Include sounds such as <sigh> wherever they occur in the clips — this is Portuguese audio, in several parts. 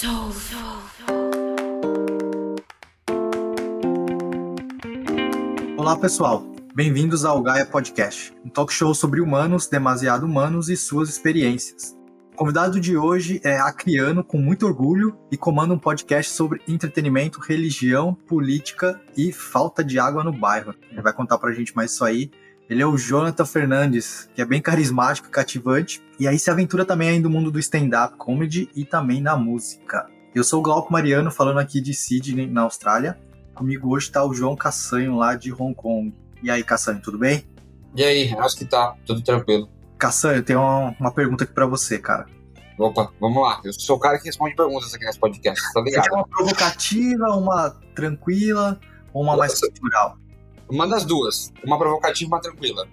Soul. Olá, pessoal. Bem-vindos ao Gaia Podcast, um talk show sobre humanos, demasiado humanos e suas experiências. O convidado de hoje é acriano com muito orgulho e comanda um podcast sobre entretenimento, religião, política e falta de água no bairro. Ele vai contar pra gente mais isso aí. Ele é o Jonathan Fernandes, que é bem carismático e cativante, e aí se aventura também aí no mundo do stand-up comedy e também na música. Eu sou o Glauco Mariano, falando aqui de Sydney, na Austrália. Comigo hoje está o João Cassanho, lá de Hong Kong. E aí, Cassanho, tudo bem? E aí, acho que tá tudo tranquilo. Cassanho, eu tenho uma, uma pergunta aqui para você, cara. Opa, vamos lá. Eu sou o cara que responde perguntas aqui nesse podcast, tá Você ligado? quer uma provocativa, uma tranquila ou uma mais cultural? Uma das duas. Uma provocativa e uma tranquila.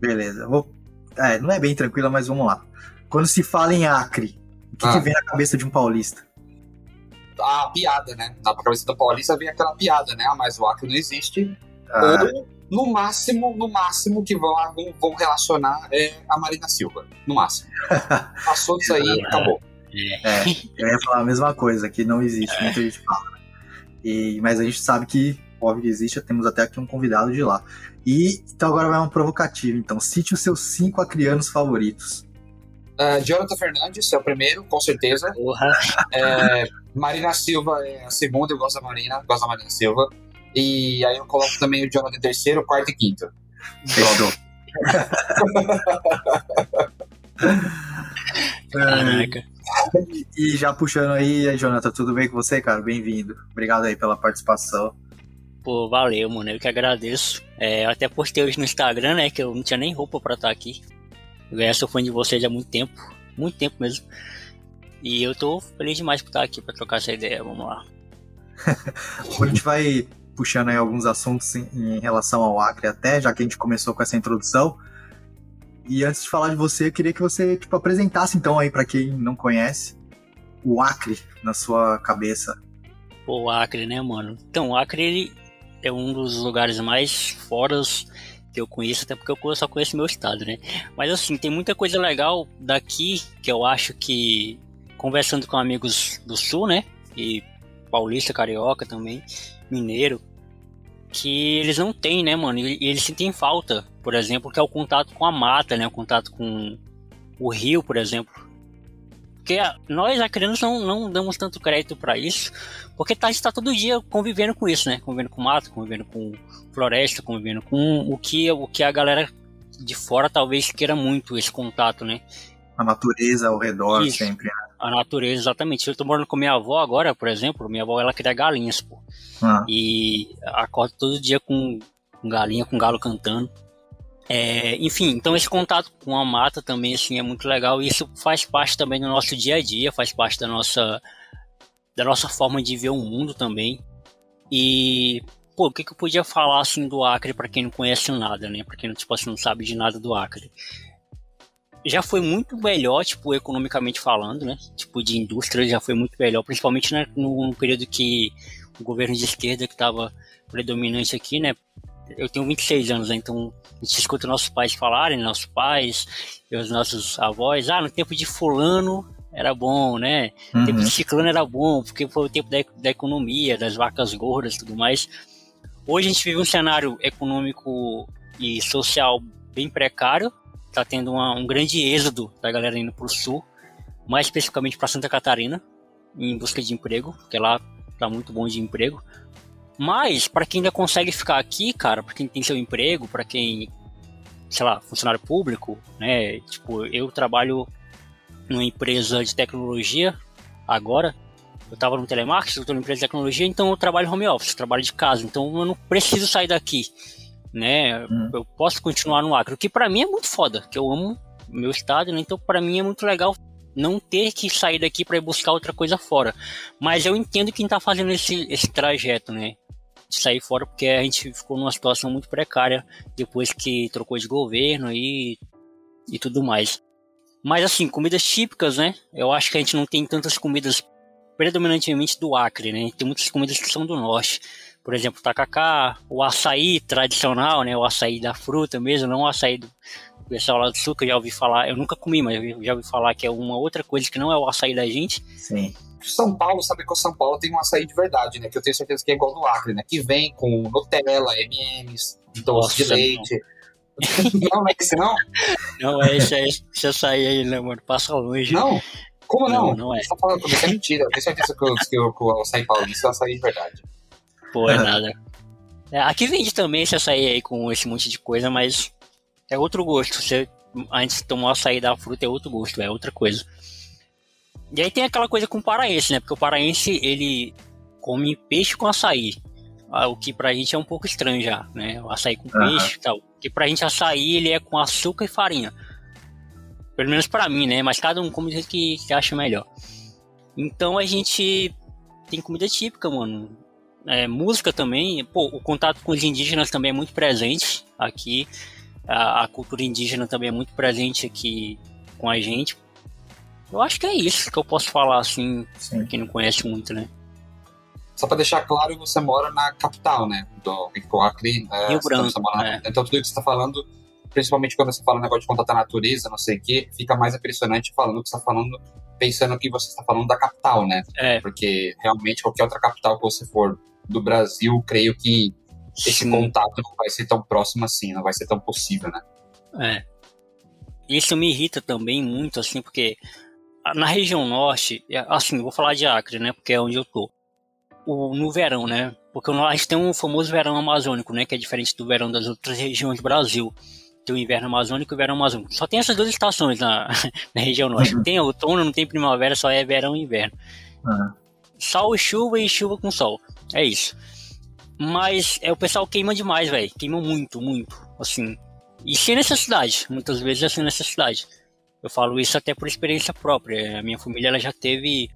Beleza, vou... É, não é bem tranquila, mas vamos lá. Quando se fala em Acre, o que, Ah. que vem na cabeça de um paulista? A piada, né? Na cabeça do Paulista vem aquela piada, né? Ah, mas o Acre não existe. Ah, Ou, no máximo, no máximo que vão, vão, vão relacionar é a Marina Silva. No máximo. <laughs> Passou disso aí, acabou. É, eu ia falar a mesma coisa, que não existe, muita gente fala. E, mas a gente sabe que, óbvio que existe, temos até aqui um convidado de lá. E então agora vai uma provocativa. Então, cite os seus cinco acrianos favoritos. Ah, Jonathan Fernandes é o primeiro, com certeza. Porra. É, Marina Silva é a segunda, eu gosto da Marina, gosto da Marina Silva. E aí eu coloco também o Jonathan em terceiro, quarto e quinto. Fechou. <laughs> Caraca. E já puxando aí, aí, Jonathan, tudo bem com você, cara? Bem-vindo. Obrigado aí pela participação. Pô, valeu, mano. Eu que agradeço. É, eu até postei hoje no Instagram, né? Que eu não tinha nem roupa pra estar aqui. Eu sou fã de vocês há muito tempo. Muito tempo mesmo. E eu tô feliz demais por estar aqui pra trocar essa ideia. Vamos lá. <laughs> A gente vai puxando aí alguns assuntos em, em relação ao Acre até, já que a gente começou com essa introdução. E antes de falar de você, eu queria que você tipo, apresentasse então aí para quem não conhece o Acre na sua cabeça. Pô, o Acre, né, mano? Então, o Acre ele é um dos lugares mais foras que eu conheço, até porque eu só conheço meu estado, né? Mas assim, tem muita coisa legal daqui que eu acho que, conversando com amigos do sul, né? E paulista, carioca também, mineiro, que eles não têm, né, mano? E eles sentem falta, por exemplo, que é o contato com a mata, né? O contato com o rio, por exemplo. Porque nós, acrianos, não, não damos tanto crédito pra isso, porque tá, a gente tá todo dia convivendo com isso, né? Convivendo com mato, convivendo com floresta, convivendo com o que, o que a galera de fora talvez queira muito, esse contato, né? A natureza ao redor Isso. sempre. né? A natureza, exatamente. Eu tô morando com minha avó agora, por exemplo, minha avó ela cria galinhas, pô. Ah, E acordo todo dia com, com galinha, com galo cantando. É, enfim, então esse contato com a mata também assim é muito legal. Isso faz parte também do nosso dia a dia, faz parte da nossa da nossa forma de ver o mundo também. E pô, o que, que eu podia falar assim do Acre para quem não conhece nada, né? Para quem tipo assim, não sabe de nada do Acre. Já foi muito melhor, tipo, economicamente falando, né? Tipo, de indústria já foi muito melhor, principalmente né, no, no período que o governo de esquerda que estava predominante aqui, né? Eu tenho 26 anos, né? então a gente escuta nossos pais falarem, nossos pais e os nossos avós, ah, no tempo de fulano era bom, né? O tempo uhum. de ciclano era bom, porque foi o tempo da, da economia, das vacas gordas e tudo mais. Hoje a gente vive um cenário econômico e social bem precário, tá tendo uma- um grande êxodo da galera indo pro sul, mais especificamente para Santa Catarina, em busca de emprego, porque lá tá muito bom de emprego. Mas, para quem ainda consegue ficar aqui, cara, para quem tem seu emprego, para quem, sei lá, funcionário público, né? Tipo, eu trabalho numa empresa de tecnologia agora. Eu tava no telemarketing, eu tô numa empresa de tecnologia, então eu trabalho home office, trabalho de casa, então eu não preciso sair daqui, né? Hum. Eu posso continuar no Acre, o que pra mim é muito foda, que eu amo meu estado, né? Então pra mim é muito legal não ter que sair daqui para ir buscar outra coisa fora. Mas eu entendo quem tá fazendo esse, esse trajeto, né? De sair fora, porque a gente ficou numa situação muito precária depois que trocou de governo e, e tudo mais. Mas assim, comidas típicas, né? Eu acho que a gente não tem tantas comidas predominantemente do Acre, né? Tem muitas comidas que são do norte. Por exemplo, o tacacá, o açaí tradicional, né? O açaí da fruta mesmo, não o açaí do pessoal lá do sul, que eu já ouvi falar, eu nunca comi, mas já ouvi falar que é uma outra coisa que não é o açaí da gente, Sim. São Paulo, sabe que o São Paulo tem um açaí de verdade, né? Que eu tenho certeza que é igual do Acre, né? Que vem com Nutella, M&M's, doce de leite. <laughs> Não. não é esse, não? Não, é esse, é esse açaí aí, né, mano? Passa longe. Não? Como não? Não, não é. Você tá falando comigo, isso é mentira. Eu tenho certeza que, eu, que, eu, que o açaí paulista é açaí de verdade. Pô, é nada. É, aqui vende também esse açaí aí com esse monte de coisa, mas é outro gosto. Você antes de tomar o açaí da fruta é outro gosto, é outra coisa. E aí tem aquela coisa com o paraense, né? Porque o paraense, ele come peixe com açaí. Ah, o que pra gente é um pouco estranho já, né? O açaí com uhum. peixe e tal. Porque pra gente açaí, ele é com açúcar e farinha. Pelo menos para mim, né? Mas cada um come do jeito que, que acha melhor. Então a gente tem comida típica, mano. É, música também. Pô, o contato com os indígenas também é muito presente aqui. A, a cultura indígena também é muito presente aqui com a gente. Eu acho que é isso que eu posso falar, assim, Sim. pra quem não conhece muito, né? Só para deixar claro, você mora na capital, né? Do, do Acre. É, Rio Branco, na... é. Então, tudo que você está falando, principalmente quando você fala um negócio de contato a natureza, não sei o quê, fica mais impressionante falando que você está falando, pensando que você está falando da capital, né? É. Porque, realmente, qualquer outra capital que você for do Brasil, creio que esse Sim. contato não vai ser tão próximo assim, não vai ser tão possível, né? É. Isso me irrita também muito, assim, porque na região norte, é, assim, vou falar de Acre, né, porque é onde eu tô. O, no verão, né, porque a gente tem um famoso verão amazônico, né, que é diferente do verão das outras regiões do Brasil. Tem o inverno amazônico e o verão amazônico. Só tem essas duas estações na, <laughs> na região norte. Uhum. Tem outono, não tem primavera, só é verão e inverno. Uhum. Sol e chuva e chuva com sol. É isso. Mas é, o pessoal queima demais, velho. Queima muito, muito. Assim. E sem necessidade. Muitas vezes é sem necessidade. Eu falo isso até por experiência própria. A minha família ela já teve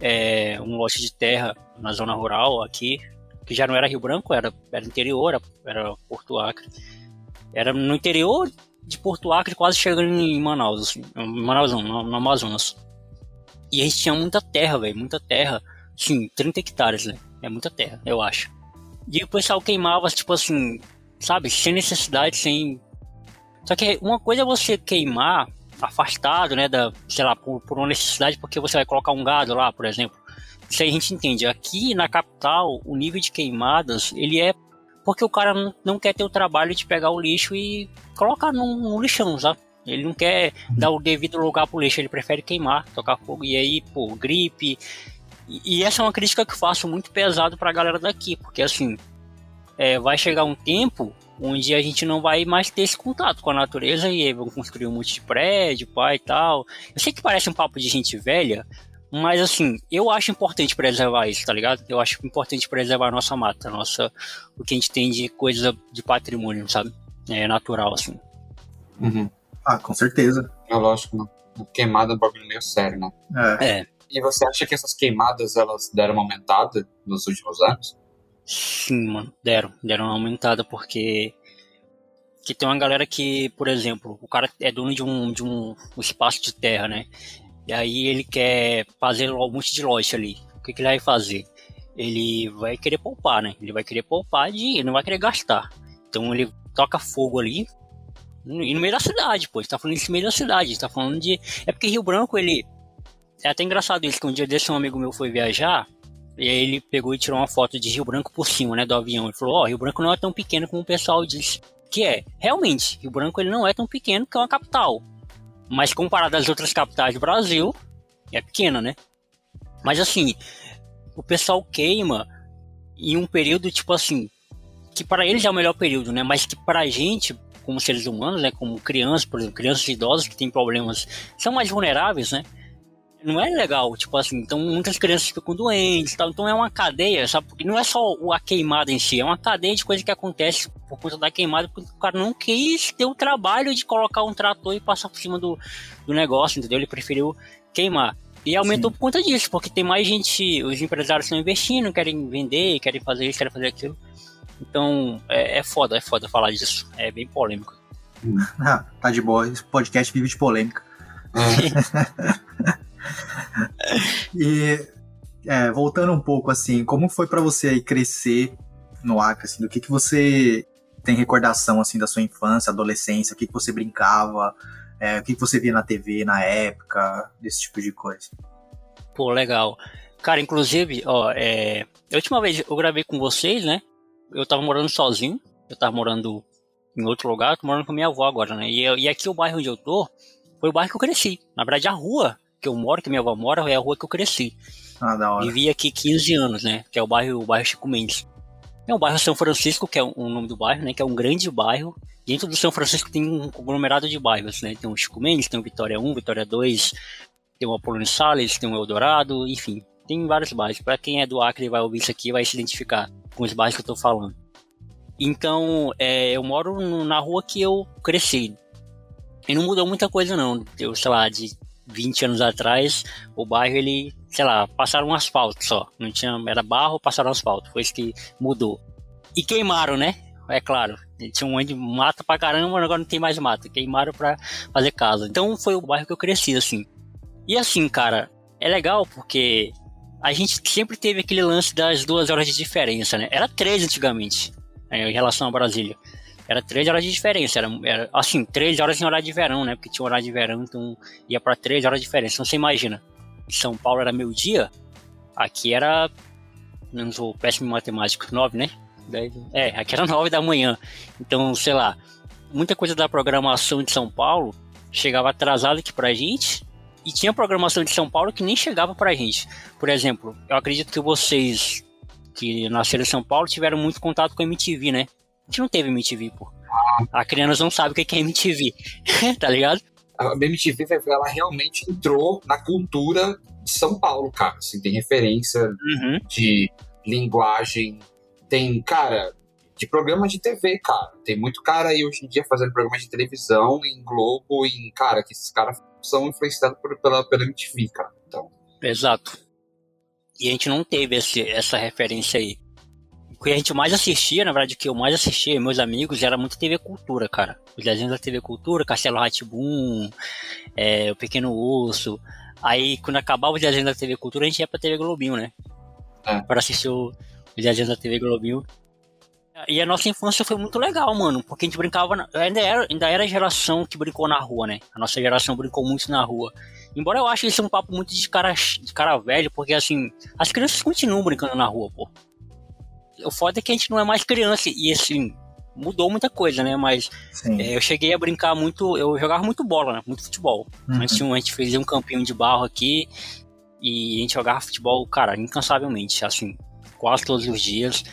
é, um lote de terra na zona rural aqui, que já não era Rio Branco, era, era interior, era, Porto Acre. Era no interior de Porto Acre, quase chegando em Manaus, assim. Manaus não, no, no Amazonas. E a gente tinha muita terra, velho, muita terra. Sim, 30 hectares, né? É muita terra, eu acho. E o pessoal queimava, tipo assim, sabe, sem necessidade, sem. Só que uma coisa é você queimar afastado, né, da, sei lá, por, por uma necessidade, porque você vai colocar um gado lá, por exemplo. Isso aí a gente entende. Aqui na capital, o nível de queimadas, ele é porque o cara não, quer ter o trabalho de pegar o lixo e colocar no lixão, sabe? Ele não quer dar o devido lugar pro lixo, ele prefere queimar, tocar fogo. E aí, pô, gripe, e, essa é uma crítica que eu faço muito pesado pra galera daqui, porque assim, é, vai chegar um tempo onde a gente não vai mais ter esse contato com a natureza e aí vão construir um monte de prédio, pai e tal. Eu sei que parece um papo de gente velha, mas assim, eu acho importante preservar isso, tá ligado? Eu acho importante preservar a nossa mata, nossa, o que a gente tem de coisa de patrimônio, sabe? É natural, assim. Uhum. Ah, com certeza. É lógico? Queimada é um bagulho meio sério, né? É. é. E você acha que essas queimadas elas deram uma aumentada nos últimos anos? Sim, mano, deram, deram uma aumentada porque que tem uma galera que, por exemplo, o cara é dono de um, de um, espaço de terra, né? E aí ele quer fazer um monte de loja ali. O que, que ele vai fazer? Ele vai querer poupar, né? Ele vai querer poupar de. Ele não vai querer gastar. Então ele toca fogo ali. E no meio da cidade, pô. Ele tá falando isso no meio da cidade. Ele tá falando de. É porque Rio Branco, ele é até engraçado isso, que um dia desse um amigo meu foi viajar, e aí ele pegou e tirou uma foto de Rio Branco por cima, né, do avião. Ele falou, ó, oh, Rio Branco não é tão pequeno como o pessoal diz que é. Realmente, Rio Branco ele não é tão pequeno que é uma capital. Mas comparado às outras capitais do Brasil, é pequena, né? Mas assim, o pessoal queima em um período, tipo assim, que para eles é o melhor período, né? Mas que para a gente, como seres humanos, né? Como crianças, por exemplo, crianças idosos que têm problemas, são mais vulneráveis, né? Não é legal, tipo assim, então muitas crianças ficam doentes tal, então é uma cadeia, sabe, porque não é só a queimada em si, é uma cadeia de coisas que acontece por conta da queimada, porque o cara não quis ter o trabalho de colocar um trator e passar por cima do, do negócio, entendeu? Ele preferiu queimar. E aumentou Sim. por conta disso, porque tem mais gente, os empresários estão investindo, querem vender, querem fazer isso, querem fazer aquilo. Então, é, é foda, é foda falar disso. É bem polêmico. <laughs> Ah, tá de boa. Esse podcast vive de polêmica. <laughs> <laughs> e é, voltando um pouco assim, como foi para você crescer no Acre? Assim, do que, que você tem recordação assim da sua infância, adolescência? O que, que você brincava? É, o que, que você via na TV na época? Desse tipo de coisa? Pô, legal. Cara, inclusive, ó, é... a última vez eu gravei com vocês, né? Eu tava morando sozinho, eu tava morando em outro lugar, tô morando com minha avó agora, né? E, e aqui o bairro onde eu tô foi o bairro que eu cresci. Na verdade, a rua que eu moro, que minha avó mora, é a rua que eu cresci. Ah, da hora. Vivi aqui 15 anos, né? Que é o bairro, o bairro Chico Mendes. É o bairro São Francisco, que é o nome do bairro, né? Que é um grande bairro. Dentro do São Francisco tem um conglomerado de bairros, né? Tem o Chico Mendes, tem o Vitória 1, Vitória 2, tem o Apolônio Salles, tem o Eldorado, enfim. Tem vários bairros. Para quem é do Acre e vai ouvir isso aqui, vai se identificar com os bairros que eu tô falando. Então, é, eu moro na rua que eu cresci. E não mudou muita coisa, não. Eu, sei lá, de 20 anos atrás, o bairro, ele, sei lá, passaram um asfalto só. Não tinha, era barro, passaram asfalto. Foi isso que mudou. E queimaram, né? É claro. Tinha um monte de mata pra caramba, agora não tem mais mata. Queimaram pra fazer casa. Então foi o bairro que eu cresci, assim. E assim, cara, é legal porque a gente sempre teve aquele lance das duas horas de diferença, né? Era três antigamente né, em relação a Brasília. Era três horas de diferença, era, era, assim, três horas em horário de verão, né? Porque tinha horário de verão, então ia para três horas de diferença. Então você imagina, São Paulo era meio dia, aqui era, não sou péssimo em matemática, nove, né? É, aqui era <laughs> nove da manhã. Então, sei lá, muita coisa da programação de São Paulo chegava atrasada aqui pra gente, e tinha programação de São Paulo que nem chegava pra gente. Por exemplo, eu acredito que vocês que nasceram em São Paulo tiveram muito contato com a MTV, né? A gente não teve MTV, pô. A criança não sabe o que é MTV, <laughs> tá ligado? A MTV, ela realmente entrou na cultura de São Paulo, cara. Assim, tem referência uhum. de linguagem, tem, cara, de programa de TV, cara. Tem muito cara aí hoje em dia fazendo programa de televisão, em Globo, em, cara, que esses caras são influenciados por, pela, pela MTV, cara. Então. Exato. E a gente não teve esse, essa referência aí. O que a gente mais assistia, na verdade, o que eu mais assistia, meus amigos, era muito TV Cultura, cara. Os desenhos da TV Cultura, Castelo Ratibum, é, O Pequeno Urso. Aí, quando acabava os desenhos da TV Cultura, a gente ia pra TV Globinho, né? É. Para assistir os desenhos da TV Globinho. E a nossa infância foi muito legal, mano, porque a gente brincava. Na... Ainda, era, ainda era a geração que brincou na rua, né? A nossa geração brincou muito na rua. Embora eu ache isso um papo muito de cara, de cara velho, porque assim, as crianças continuam brincando na rua, pô. O foda é que a gente não é mais criança, e assim, mudou muita coisa, né? Mas é, eu cheguei a brincar muito, eu jogava muito bola, né? Muito futebol. Uhum. A, gente, a gente fez um campinho de barro aqui e a gente jogava futebol, cara, incansavelmente, assim, quase todos os dias.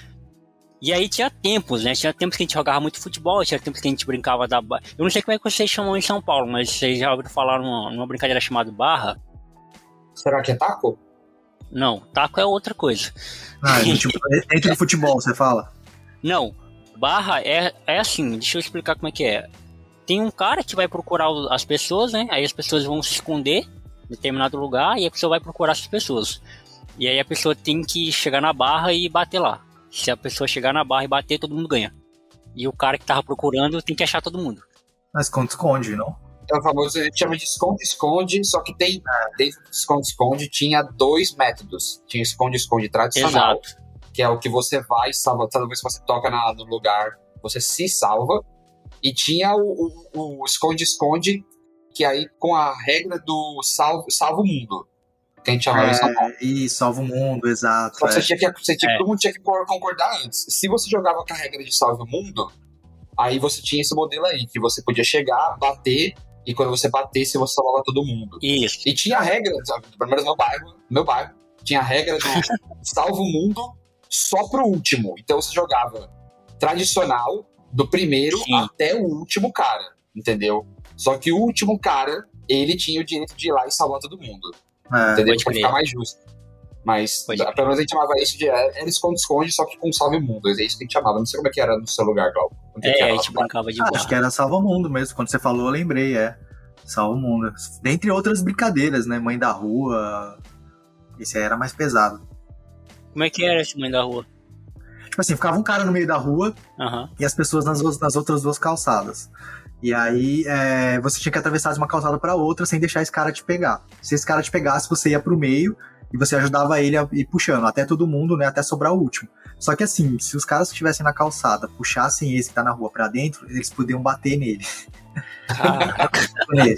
E aí tinha tempos, né? Tinha tempos que a gente jogava muito futebol, tinha tempos que a gente brincava da. Eu não sei como é que vocês chamam em São Paulo, mas vocês já ouviram falar numa, numa brincadeira chamada barra? Será que é taco? Não, taco é outra coisa. Ah, é <laughs> tipo, é dentro do futebol, você fala? Não, barra é, é assim, deixa eu explicar como é que é. Tem um cara que vai procurar as pessoas, né? Aí as pessoas vão se esconder em determinado lugar e a pessoa vai procurar essas pessoas. E aí a pessoa tem que chegar na barra e bater lá. Se a pessoa chegar na barra e bater, todo mundo ganha. E o cara que tava procurando tem que achar todo mundo. Mas esconde-esconde, não? É o famoso, a gente chama de esconde-esconde, só que tem, dentro do esconde-esconde, tinha dois métodos. Tinha esconde-esconde tradicional, Exato. que é o que você vai, salva, toda vez que você toca na, no lugar, você se salva. E tinha o esconde-esconde, que aí com a regra do salvo, salvo mundo que a gente chamava é, Paulo. Isso, salva o mundo, exato. Só é. você tinha que, você tinha, é. todo mundo tinha que concordar antes. Se você jogava com a regra de salve o mundo, aí você tinha esse modelo aí, que você podia chegar, bater, e quando você batesse, você salvava todo mundo. Isso. E tinha a regra, pelo menos no meu bairro, meu bairro, tinha a regra do <laughs> salvo o mundo só pro último. Então você jogava tradicional, do primeiro Sim. até o último cara, entendeu? Só que o último cara, ele tinha o direito de ir lá e salvar todo mundo. É, entendeu? Pra ficar mais justo. Mas pode pelo menos a gente chamava isso de. É, era esconde-esconde, só que com salve mundo. É isso que a gente chamava. Não sei como é que era no seu lugar, Glauco. É, a gente brincava de ah, Acho que era salva mundo mesmo. Quando você falou, eu lembrei, é. Salva mundo. Dentre outras brincadeiras, né? Mãe da rua. Esse aí era mais pesado. Como é que era esse mãe da rua? Tipo assim, ficava um cara no meio da rua uhum. e as pessoas nas, nas outras duas calçadas. E aí é, você tinha que atravessar de uma calçada para outra sem deixar esse cara te pegar. Se esse cara te pegasse, você ia pro meio e você ajudava ele a ir puxando, até todo mundo, né? Até sobrar o último. Só que assim, se os caras que estivessem na calçada puxassem esse que tá na rua para dentro, eles podiam bater nele. Ah. <laughs> nele.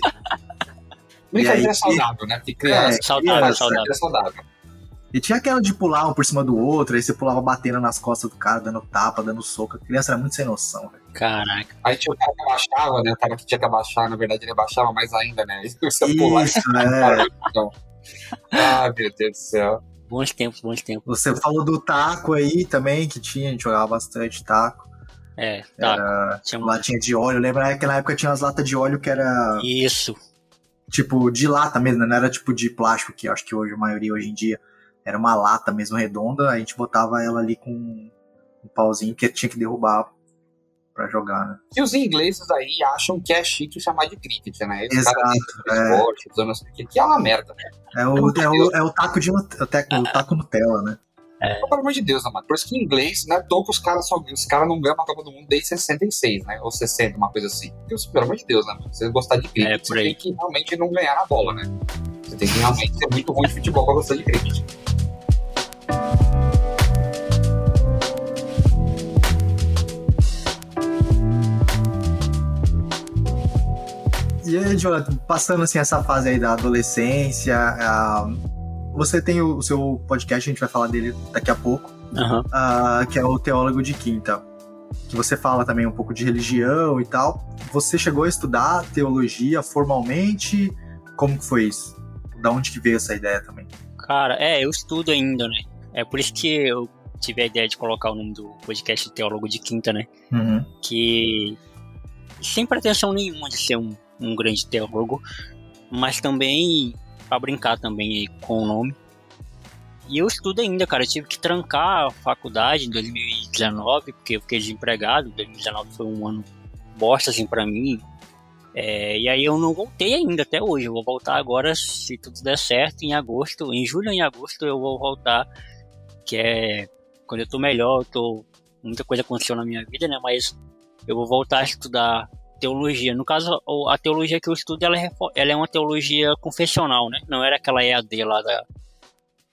Brincadeira saudável, né? Porque criança, é, saudável, saudável. saudável. E tinha aquela de pular um por cima do outro, aí você pulava batendo nas costas do cara, dando tapa, dando soco. A criança era muito sem noção, velho. Caraca. Aí tinha o cara que abaixava, né? O cara que tinha que abaixar, na verdade, ele abaixava mais ainda, né? <laughs> Você Isso, pular. é. Então, Ai, meu Deus do céu. Bons tempos, bons tempos. Você falou do taco aí também, que tinha, a gente jogava bastante taco. É, tá. Tinha um- Latinha de óleo, lembra que na época tinha as latas de óleo que era Isso. tipo de lata mesmo, não era tipo de plástico, que eu acho que hoje a maioria hoje em dia era uma lata mesmo redonda, a gente botava ela ali com um pauzinho que tinha que derrubar pra jogar, né? E os ingleses aí acham que é chique chamar de cricket, né? Os Exato, caras é. esporte, usando esse cricket, que é uma merda, né? É o, é o, é o taco de o taco, o taco Nutella, né? Então, Pelo amor de Deus, né, mano? Por isso que em inglês, né, toca os caras só os caras não ganham a Copa do Mundo desde 66, né? Ou 60, uma coisa assim. Porque, pelo amor de Deus, né, mano? Se você gostar de cricket, É, você aí. tem que realmente não ganhar na bola, né? Você tem que realmente ser muito ruim de futebol pra gostar de cricket. E aí, Jonathan, passando assim essa fase aí da adolescência, ah, você tem o, seu podcast, a gente vai falar dele daqui a pouco, Aham. ah, que é o Teólogo de Quinta, que você fala também um pouco de religião e tal. Você chegou a estudar teologia formalmente? Como que foi isso? Da onde que veio essa ideia também? Cara, é, eu estudo ainda, né? É por isso que eu tive a ideia de colocar o nome do podcast Teólogo de Quinta, né? Uhum. que sem pretensão nenhuma de ser um, um grande teólogo, mas também para brincar também com o nome. E eu estudo ainda, cara. Eu tive que trancar a faculdade em 2019, porque eu fiquei desempregado. 2019 foi um ano bosta, assim, pra mim. É, e aí eu não voltei ainda até hoje. Eu vou voltar agora, se tudo der certo, em agosto. Em julho em agosto eu vou voltar, que é quando eu tô melhor, eu tô muita coisa aconteceu na minha vida, né? Mas eu vou voltar a estudar teologia. No caso, a teologia que eu estudo, ela é, ela é uma teologia confessional, né? Não era aquela EAD lá da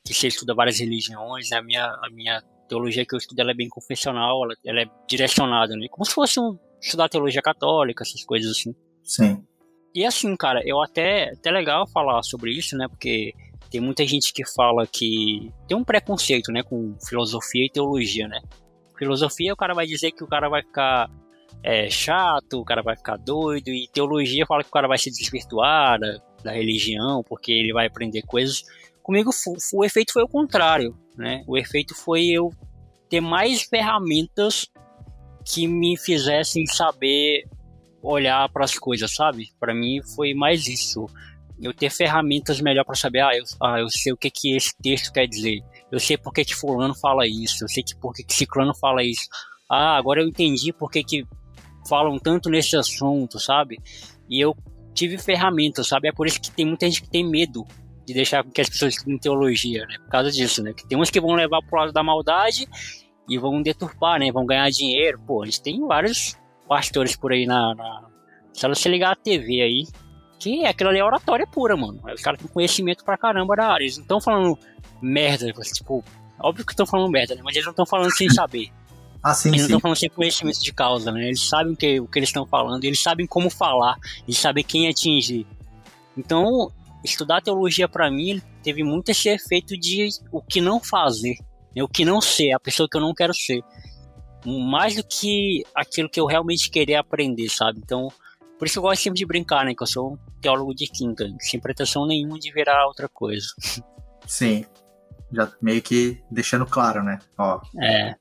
que você estuda várias religiões. né? A minha, a minha teologia que eu estudo, ela é bem confessional, ela, ela é direcionada, né? Como se fosse um, estudar teologia católica, essas coisas assim. Sim. E assim, cara, eu até, até legal falar sobre isso, né? Porque tem muita gente que fala que tem um preconceito, né, com filosofia e teologia, né? Filosofia, o cara vai dizer que o cara vai ficar é, chato, o cara vai ficar doido, e teologia fala que o cara vai se desvirtuar da, da religião, porque ele vai aprender coisas. Comigo, o efeito foi o contrário, né? O efeito foi eu ter mais ferramentas que me fizessem saber olhar para as coisas, sabe? Para mim foi mais isso. Eu ter ferramentas melhor para saber, ah eu, ah, eu sei o que que esse texto quer dizer. Eu sei por que que fulano fala isso. Eu sei que por que que ciclano fala isso. Ah, agora eu entendi por que que falam tanto nesse assunto, sabe? E eu tive ferramentas, sabe? É por isso que tem muita gente que tem medo de deixar que as pessoas estudem teologia, né? Por causa disso, né? Que tem uns que vão levar pro lado da maldade e vão deturpar, né? Vão ganhar dinheiro. Pô, a gente tem vários pastores por aí na. na... Se você ligar a TV aí, que aquilo ali é oratória pura, mano. Os caras têm conhecimento pra caramba da área. Eles não estão falando merda, tipo, óbvio que estão falando merda, né? Mas eles não estão falando sem saber. Ah, sim, Eles sim. estão falando sem conhecimento de causa, né? Eles sabem o que, o que eles estão falando, eles sabem como falar, eles sabem quem atingir. Então, estudar teologia pra mim teve muito esse efeito de o que não fazer, né? o que não ser, a pessoa que eu não quero ser. Mais do que aquilo que eu realmente queria aprender, sabe? Então, por isso eu gosto sempre de brincar, né? Que eu sou um teólogo de quinta, sem pretensão nenhuma de virar outra coisa. Sim. Já meio que deixando claro, né? Ó, É,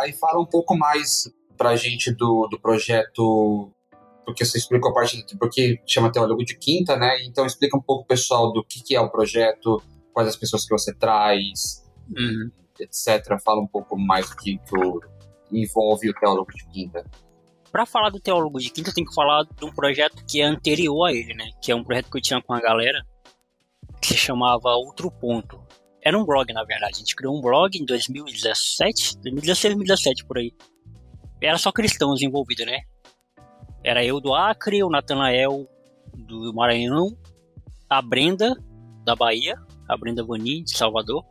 Aí fala um pouco mais pra gente do, do projeto, porque você explicou a parte do porque chama Teólogo de Quinta, né? Então explica um pouco, pessoal, do que, que é o projeto, quais as pessoas que você traz, uhum. etc. Fala um pouco mais do que, envolve o Teólogo de Quinta. Pra falar do Teólogo de Quinta, eu tenho que falar de um projeto que é anterior a ele, né? Que é um projeto que eu tinha com a galera, que se chamava Outro Ponto. Era um blog, na verdade. A gente criou um blog em 2017, 2016, 2017, por aí. Era só cristãos envolvidos, né? Era eu do Acre, o Natanael do Maranhão, a Brenda da Bahia, a Brenda Vani de Salvador,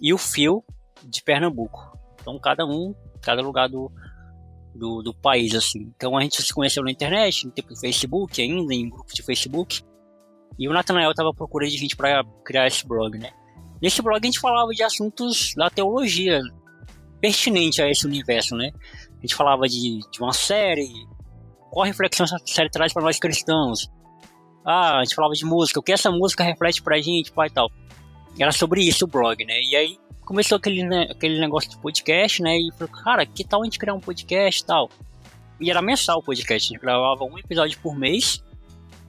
e o Phil de Pernambuco. Então cada um, cada lugar do, do, do país, assim. Então a gente se conheceu na internet, no tempo do Facebook ainda, em grupo de Facebook. E o Nathanael tava à procura de gente para criar esse blog, né? Nesse blog a gente falava de assuntos da teologia, pertinente a esse universo, né? A gente falava de, de uma série, qual reflexão essa série traz para nós cristãos. Ah, a gente falava de música, o que essa música reflete pra gente, pai e tal. Era sobre isso o blog, né? E aí começou aquele, né, aquele negócio de podcast, né? E falou, cara, que tal a gente criar um podcast e tal? E era mensal o podcast, a gente gravava um episódio por mês.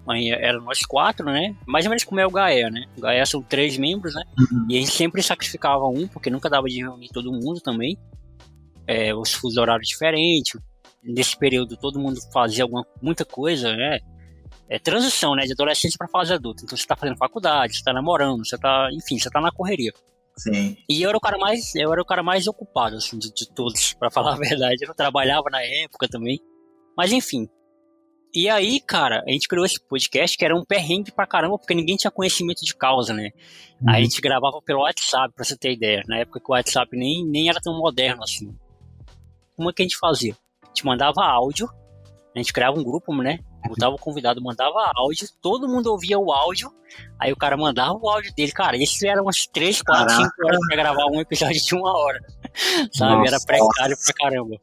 Aí era nós quatro, né? Mais ou menos como é o Gaia, né? O Gaia são três membros, né? Uhum. E a gente sempre sacrificava um, porque nunca dava de reunir todo mundo também. É, os fusos horários diferentes. Nesse período todo mundo fazia alguma, muita coisa, né? É transição, né? De adolescente para fase adulta. Então você tá fazendo faculdade, você tá namorando, você tá, enfim, você tá na correria. Sim. E eu era o cara mais, eu era o cara mais ocupado, assim, de, de todos, <laughs> para falar a verdade. Eu trabalhava na época também. Mas enfim. E aí, cara, a gente criou esse podcast que era um perrengue pra caramba, porque ninguém tinha conhecimento de causa, né? Uhum. A gente gravava pelo WhatsApp, pra você ter ideia. Na época que o WhatsApp nem, nem era tão moderno assim. Como é que a gente fazia? A gente mandava áudio, a gente criava um grupo, né? Botava o convidado, mandava áudio, todo mundo ouvia o áudio, aí o cara mandava o áudio dele. Cara, isso era umas 3, 4, 5 horas pra gravar um episódio de uma hora. <laughs> Sabe? Nossa, era precário nossa. pra caramba.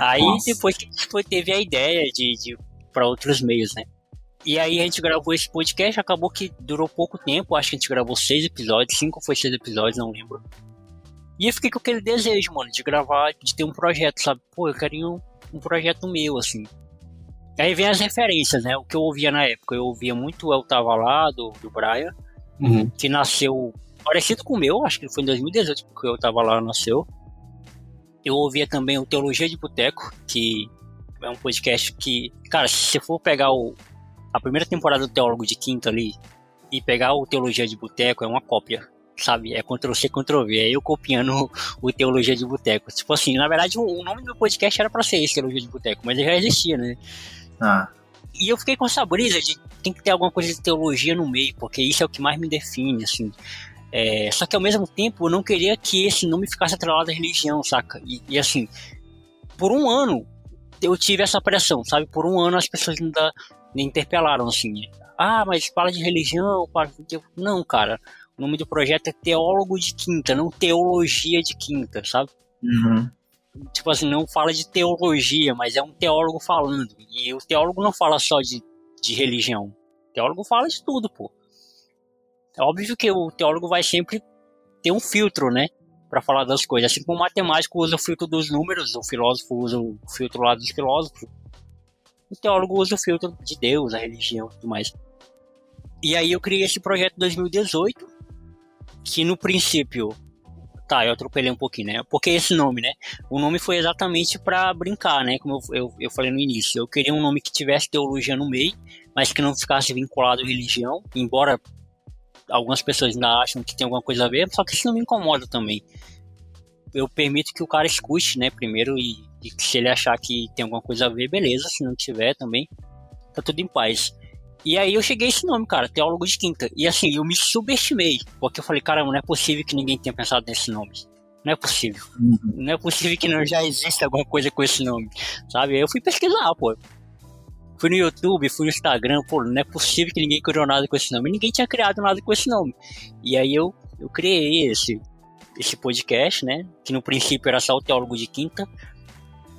Aí nossa. depois que a gente teve a ideia de, de para outros meios, né? E aí a gente gravou esse podcast, acabou que durou pouco tempo, acho que a gente gravou seis episódios, cinco foi seis episódios, não lembro. E eu fiquei com aquele desejo, mano, de gravar, de ter um projeto, sabe? Pô, eu queria um, um projeto meu, assim. Aí vem as referências, né? O que eu ouvia na época. Eu ouvia muito Eu Tava Lá, do, do Brian, uhum. que nasceu parecido com o meu, acho que foi em 2018 que Eu Tava Lá nasceu. Eu ouvia também o Teologia de Boteco, que é um podcast que, cara, se você for pegar o, a primeira temporada do Teólogo de Quinta ali e pegar o Teologia de Boteco, é uma cópia sabe? É Ctrl-C, Ctrl-V. É eu copiando <laughs> o Teologia de Boteco. Tipo assim, na verdade, o nome do podcast era pra ser esse, Teologia de Boteco, mas ele já existia, né? Ah. E eu fiquei com essa brisa de tem que ter alguma coisa de teologia no meio, porque isso é o que mais me define, assim. É, só que ao mesmo tempo eu não queria que esse nome ficasse atrelado à religião, saca? E, e, assim, por um ano eu tive essa pressão, sabe? Por um ano as pessoas ainda me interpelaram, assim. Ah, mas fala de religião, fala... Não, cara. O nome do projeto é Teólogo de Quinta, não Teologia de Quinta, sabe? Uhum tipo assim, não fala de teologia, mas é um teólogo falando. E o teólogo não fala só de, de religião. O teólogo fala de tudo, pô. É óbvio que o teólogo vai sempre ter um filtro, né? Para falar das coisas. Assim como o matemático usa o filtro dos números, o filósofo usa o filtro lá dos filósofos. O teólogo usa o filtro de Deus, a religião e tudo mais. E aí eu criei esse projeto em 2018, que no princípio Tá, eu atropelei um pouquinho, né? Porque esse nome, né? O nome foi exatamente para brincar, né? Como eu, eu, eu, falei no início. Eu queria um nome que tivesse teologia no meio, mas que não ficasse vinculado à religião, embora algumas pessoas ainda acham que tem alguma coisa a ver, só que isso não me incomoda também. Eu permito que o cara escute, né, primeiro, e, e se ele achar que tem alguma coisa a ver, beleza. Se não tiver também, tá tudo em paz. E aí eu cheguei a esse nome, cara, Teólogo de Quinta. E assim, eu me subestimei, porque eu falei, caramba, não é possível que ninguém tenha pensado nesse nome. Não é possível. Uhum. Não é possível que não já exista alguma coisa com esse nome, sabe? Aí eu fui pesquisar, pô. Fui no YouTube, fui no Instagram, pô, não é possível que ninguém criou nada com esse nome. Ninguém tinha criado nada com esse nome. E aí eu, eu criei esse, esse podcast, né? Que no princípio era só o Teólogo de Quinta,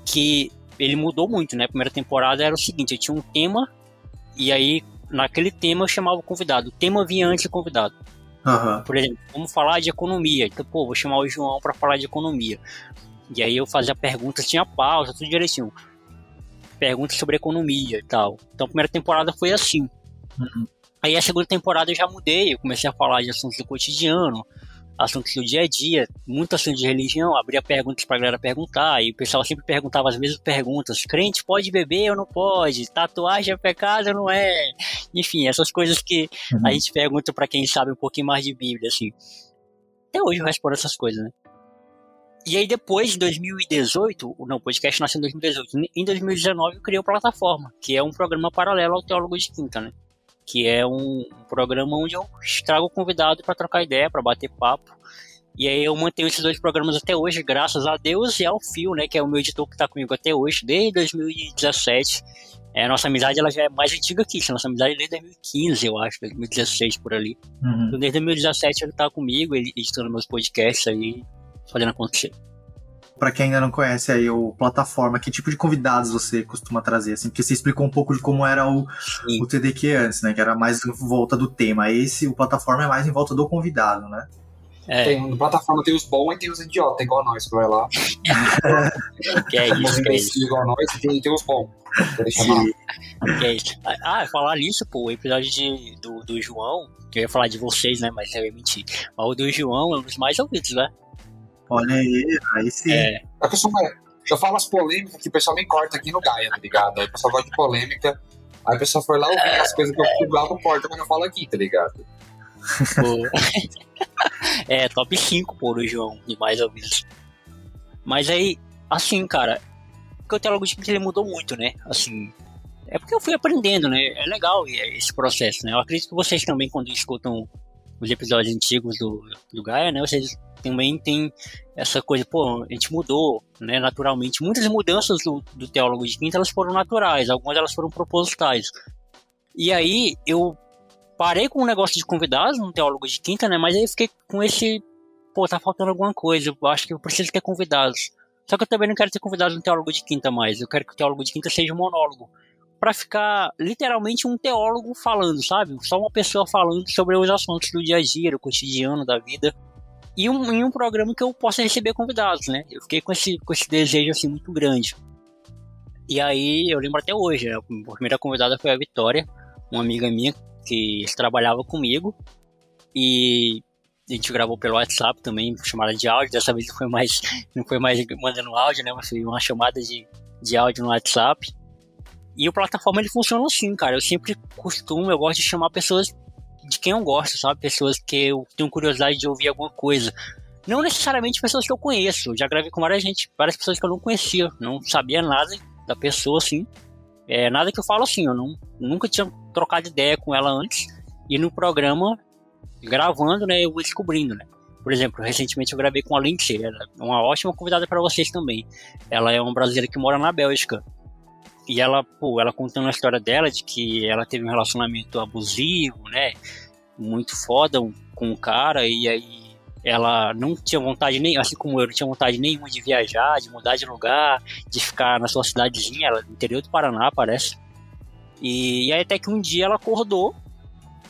que ele mudou muito, né? A primeira temporada era o seguinte, eu tinha um tema, e aí naquele tema eu chamava o convidado. O tema vinha antes do convidado. Uhum. Por exemplo, vamos falar de economia. Então, pô, vou chamar o João para falar de economia. E aí eu fazia perguntas, tinha pausa, tudo direitinho. Perguntas sobre economia e tal. Então a primeira temporada foi assim. Uhum. Aí a segunda temporada eu já mudei, eu comecei a falar de assuntos do cotidiano, assuntos do dia a dia, muito assunto de religião, abria perguntas pra galera perguntar, e o pessoal sempre perguntava as mesmas perguntas: crente pode beber ou não pode? Tatuagem é pecado ou não é? Enfim, essas coisas que uhum. a gente pergunta para quem sabe um pouquinho mais de Bíblia, assim. Até hoje eu respondo essas coisas, né? E aí depois, em 2018, não, o podcast nasceu em 2018, em 2019 eu criei a plataforma, que é um programa paralelo ao Teólogo de Quinta, né? que é um programa onde eu trago o convidado para trocar ideia, para bater papo. E aí eu mantenho esses dois programas até hoje, graças a Deus, e ao Fio, né, que é o meu editor que está comigo até hoje, desde 2017. É, nossa amizade ela já é mais antiga que isso. A nossa amizade é desde 2015, eu acho, 2016 por ali. Uhum. Então, desde 2017 ele tá comigo, ele editando meus podcasts aí, fazendo acontecer. Para quem ainda não conhece aí o plataforma, que tipo de convidados você costuma trazer? Assim, porque você explicou um pouco de como era o, o TDQ antes, né? Que era mais em volta do tema. Esse, o plataforma é mais em volta do convidado, né? É. Tem, no plataforma tem os bons e tem os idiotas, igual nós, que vai lá. <laughs> que é isso, que é isso. Igual nós e tem, tem os bons. Que é isso. Ah, falar nisso, pô, o episódio de, do, do João, que eu ia falar de vocês, né, mas eu ia mentir. Mas o do João é um dos mais ouvidos, né? Olha aí, aí sim. É. A pessoa, eu falo as polêmicas que o pessoal me corta aqui no Gaia, tá ligado? Aí o pessoal gosta de polêmica. Aí a pessoa foi lá ouvir as coisas que eu fico lá no porta quando eu falo aqui, tá ligado? <laughs> é, top 5, pô, do João, de mais ouvidos. Mas aí, assim, cara, porque o teólogo de ele mudou muito, né? Assim, é porque eu fui aprendendo, né? É legal esse processo, né? Eu acredito que vocês também, quando escutam os episódios antigos do, do Gaia, né? Vocês também têm essa coisa, pô, a gente mudou, né? Naturalmente. Muitas mudanças do, do teólogo de quinta, elas foram naturais, algumas elas foram propositais. E aí, eu parei com o negócio de convidados no Teólogo de Quinta, né? Mas aí fiquei com esse. Pô, tá faltando alguma coisa. Eu acho que eu preciso ter convidados. Só que eu também não quero ter convidados no Teólogo de Quinta mais. Eu quero que o Teólogo de Quinta seja um monólogo. para ficar literalmente um teólogo falando, sabe? Só uma pessoa falando sobre os assuntos do dia a dia, do cotidiano, da vida. E um, em um programa que eu possa receber convidados, né? Eu fiquei com esse, com esse desejo assim muito grande. E aí eu lembro até hoje, né? a primeira convidada foi a Vitória, uma amiga minha que trabalhava comigo e a gente gravou pelo WhatsApp também, chamada de áudio. Dessa vez não foi mais, não foi mais mandando áudio, né? Mas foi uma chamada de, de áudio no WhatsApp. E o plataforma ele funciona assim, cara. Eu sempre costumo, eu gosto de chamar pessoas de quem eu gosto, sabe? Pessoas que eu tenho curiosidade de ouvir alguma coisa. Não necessariamente pessoas que eu conheço. Já gravei com várias gente, várias pessoas que eu não conhecia, não sabia nada da pessoa assim. É, nada que eu falo assim, eu não, nunca tinha trocado ideia com ela antes. E no programa, gravando, né, eu vou descobrindo, né. Por exemplo, recentemente eu gravei com a Lindsay, ela é uma ótima convidada para vocês também. Ela é uma brasileira que mora na Bélgica. E ela, pô, ela contando a história dela de que ela teve um relacionamento abusivo, né, muito foda com o cara, e aí ela não tinha vontade nem, assim como eu, não tinha vontade nenhuma de viajar, de mudar de lugar, de ficar na sua cidadezinha, ela no interior do Paraná, parece. E, e aí até que um dia ela acordou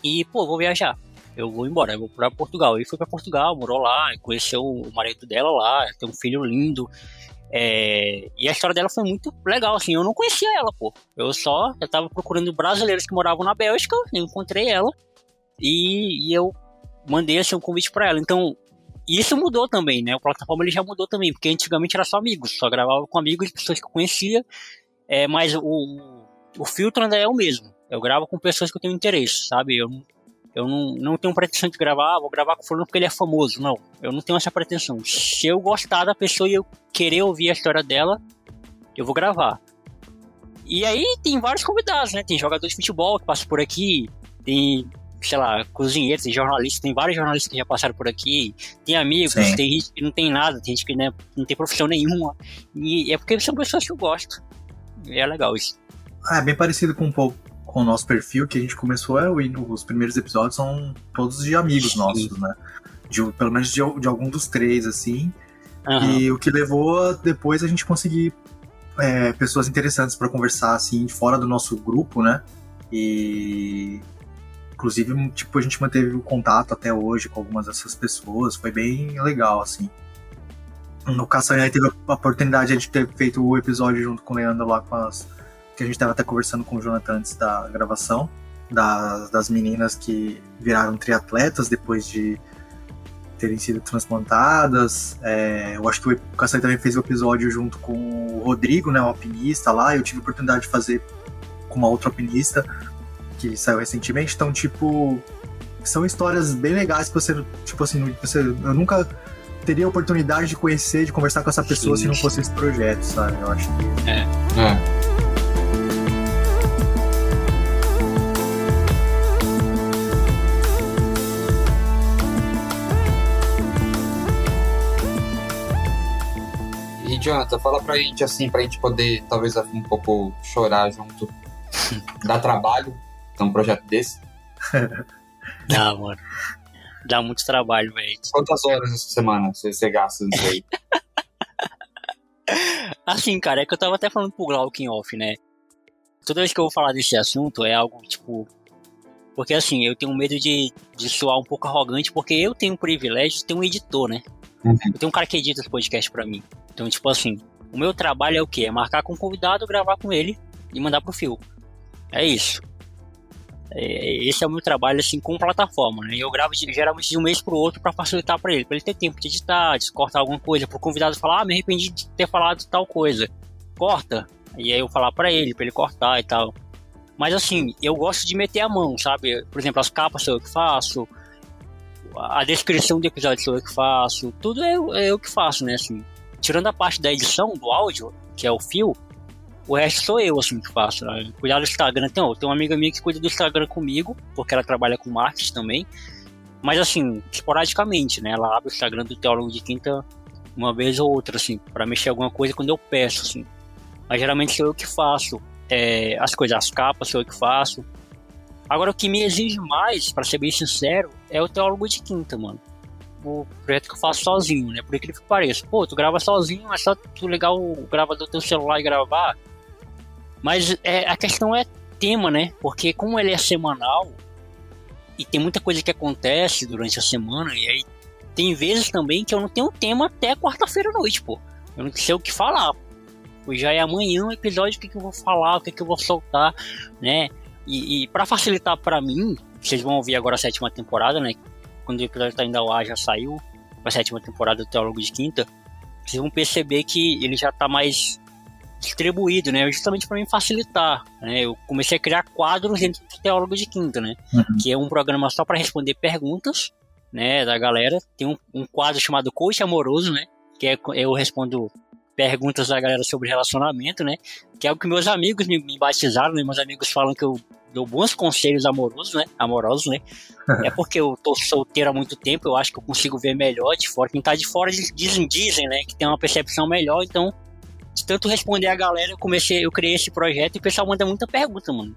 e, pô, vou viajar. Eu vou embora, eu vou para Portugal. E foi para Portugal, morou lá, conheceu o marido dela lá, tem um filho lindo. É, e a história dela foi muito legal, assim, eu não conhecia ela, pô. Eu só, eu tava procurando brasileiros que moravam na Bélgica, eu encontrei ela. E, e eu mandei assim, um convite para ela. Então, e isso mudou também, né? O plataforma ele já mudou também, porque antigamente era só amigos, só gravava com amigos, pessoas que eu conhecia, é, mas o, o filtro ainda é o mesmo. Eu gravo com pessoas que eu tenho interesse, sabe? Eu, eu não, não tenho pretensão de gravar, vou gravar com o fulano porque ele é famoso. Não, eu não tenho essa pretensão. Se eu gostar da pessoa e eu querer ouvir a história dela, eu vou gravar. E aí tem vários convidados, né? Tem jogador de futebol que passa por aqui, tem sei lá, cozinheiros, tem jornalistas, tem vários jornalistas que já passaram por aqui, tem amigos, Sim. tem gente que não tem nada, tem gente que né, não tem profissão nenhuma. E é porque são pessoas que eu gosto. E é legal isso. Ah, é bem parecido com um pouco com o nosso perfil, que a gente começou, é, os primeiros episódios são todos de amigos Sim. nossos, né? De, pelo menos de, de algum dos três, assim. Uhum. E o que levou depois a gente conseguir é, pessoas interessantes para conversar, assim, fora do nosso grupo, né? E Inclusive, tipo, a gente manteve o contato até hoje com algumas dessas pessoas, foi bem legal, assim. No Caçanha teve a oportunidade de a ter feito o episódio junto com o Leandro lá com as. Que a gente estava até conversando com o Jonathan antes da gravação, das, das meninas que viraram triatletas depois de terem sido transplantadas. É, eu acho que o Caçanha também fez o episódio junto com o Rodrigo, né, o alpinista lá. Eu tive a oportunidade de fazer com uma outra alpinista que saiu recentemente. Então, tipo, são histórias bem legais que você, tipo assim, você, eu nunca teria a oportunidade de conhecer, de conversar com essa pessoa sim, se não fosse esse projeto, sabe? Eu acho que. É. é. Jonathan, fala pra gente assim, pra gente poder talvez um pouco chorar junto Dá trabalho ter um projeto desse? <laughs> Dá, mano. Dá muito trabalho, velho. Quantas horas essa semana você, você gasta nisso aí? <laughs> assim, cara, é que eu tava até falando pro Glauco em off, né? Toda vez que eu vou falar desse assunto é algo, tipo... Porque, assim, eu tenho medo de, de soar um pouco arrogante, porque eu tenho o privilégio de ter um editor, né? Uhum. Eu tenho um cara que edita esse podcast pra mim. Então, tipo assim, o meu trabalho é o quê? É marcar com o convidado, gravar com ele e mandar pro fio. É isso. É, esse é o meu trabalho assim com plataforma, né? Eu gravo geralmente de um mês pro outro para facilitar para ele, para ele ter tempo de editar, de cortar alguma coisa, pro convidado falar: "Ah, me arrependi de ter falado tal coisa". Corta. E aí eu falar para ele, para ele cortar e tal. Mas assim, eu gosto de meter a mão, sabe? Por exemplo, as capas sou eu que faço, a descrição do episódio sou eu que faço, tudo é eu, é eu que faço, né? Assim, tirando a parte da edição do áudio, que é o fio, o resto sou eu, assim, que faço. Né? Cuidar do Instagram. Tem, tem uma amiga minha que cuida do Instagram comigo, porque ela trabalha com marketing também. Mas, assim, esporadicamente, né? Ela abre o Instagram do Teólogo de Quinta uma vez ou outra, assim, para mexer alguma coisa quando eu peço, assim. Mas geralmente sou eu que faço. É, as coisas, as capas sou eu que faço. Agora, o que me exige mais, para ser bem sincero, é o Teólogo de Quinta, mano o projeto que eu faço sozinho, né? Por incrível que pareça. Pô, tu grava sozinho, é só tu ligar o gravador do teu celular e gravar. Mas é, a questão é tema, né? Porque como ele é semanal e tem muita coisa que acontece durante a semana, e aí tem vezes também que eu não tenho tema até quarta-feira à noite, pô. Eu não sei o que falar. Pois já é amanhã o episódio, o que, que eu vou falar, o que, que eu vou soltar, né? E, e para facilitar para mim, vocês vão ouvir agora a sétima temporada, né? Quando o episódio tá indo ao ar, já saiu a sétima temporada do Teólogo de Quinta. Vocês vão perceber que ele já tá mais distribuído, né? Justamente para me facilitar. Né? Eu comecei a criar quadros dentro do Teólogo de Quinta, né? Uhum. Que é um programa só para responder perguntas, né? Da galera. Tem um, um quadro chamado Coach Amoroso, né? Que é, eu respondo perguntas da galera sobre relacionamento, né? Que é o que meus amigos me, me batizaram, né? Meus amigos falam que eu dou bons conselhos amorosos, né? Amorosos, né? é <laughs> porque eu tô solteiro há muito tempo, eu acho que eu consigo ver melhor de fora. Quem tá de fora dizem, dizem, né? Que tem uma percepção melhor, então de tanto responder a galera, eu comecei, eu criei esse projeto e o pessoal manda muita pergunta, mano.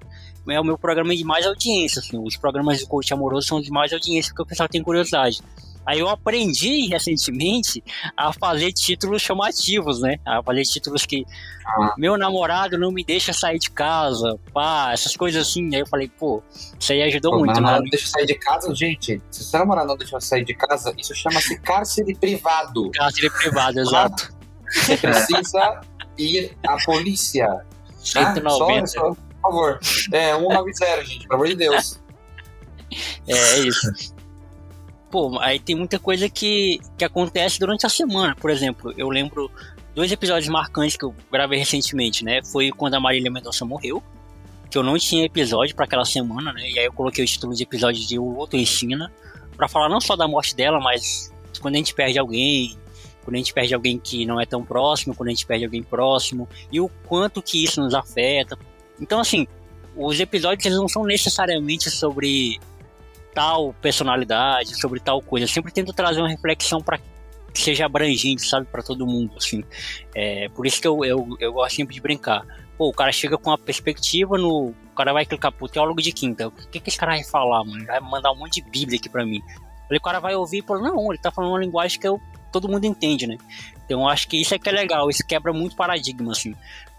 É o meu programa de mais audiência, assim. Os programas de coach amoroso são de mais audiência porque o pessoal tem curiosidade. Aí eu aprendi recentemente a fazer títulos chamativos, né? A fazer títulos que ah. meu namorado não me deixa sair de casa, pá, essas coisas assim. Aí eu falei, pô, isso aí ajudou pô, muito, né? Não deixa sair de casa, gente. Se seu namorado não deixa sair de casa, isso chama-se cárcere privado. Cárcere privado, exato. Você precisa ir à polícia. 190. Tá? Só, por favor. É, 190, gente, pelo amor de Deus. É, é isso. Pô, aí tem muita coisa que, que acontece durante a semana. Por exemplo, eu lembro dois episódios marcantes que eu gravei recentemente, né? Foi quando a Marília Mendonça morreu, que eu não tinha episódio para aquela semana, né? E aí eu coloquei o título de episódio de O Outro Ensina, para falar não só da morte dela, mas quando a gente perde alguém, quando a gente perde alguém que não é tão próximo, quando a gente perde alguém próximo, e o quanto que isso nos afeta. Então, assim, os episódios eles não são necessariamente sobre tal personalidade, sobre tal coisa. Eu sempre tento trazer uma reflexão para que seja abrangente, sabe, para todo mundo, assim. É, por isso que eu, eu, eu gosto sempre de brincar. Pô, o cara chega com uma perspectiva no. O cara vai clicar, pro teólogo de quinta. O que, que esse cara vai falar, mano? Ele vai mandar um monte de Bíblia aqui pra mim. Aí o cara vai ouvir e fala, não, ele tá falando uma linguagem que eu todo mundo entende, né? Então eu acho que isso é que é legal, isso quebra muito paradigma, assim.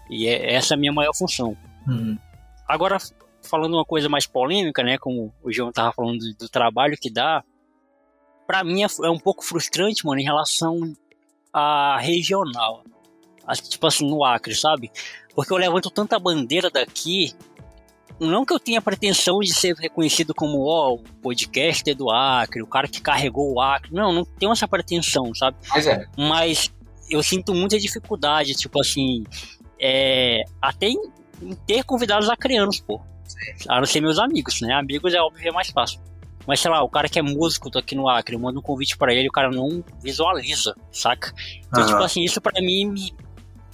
E é, essa é a minha maior função. Uhum. Agora, falando uma coisa mais polêmica, né? Como o João tava falando do, do trabalho que dá, para mim é, é, um pouco frustrante, mano, em relação a regional. Tipo assim, no Acre, sabe? Porque eu levanto tanta bandeira daqui não que eu tenha pretensão de ser reconhecido como ó, o podcaster do Acre, o cara que carregou o Acre. Não, não tenho essa pretensão, sabe? Mas é. Mas eu sinto muita dificuldade, tipo assim, é, até em, em, ter convidados acreanos, pô. A não ser meus amigos, né? Amigos é óbvio é mais fácil. Mas sei lá, o cara que é músico, tô aqui no Acre, eu mando um convite para ele, o cara não visualiza, saca? Então, uhum. tipo assim, isso para mim me,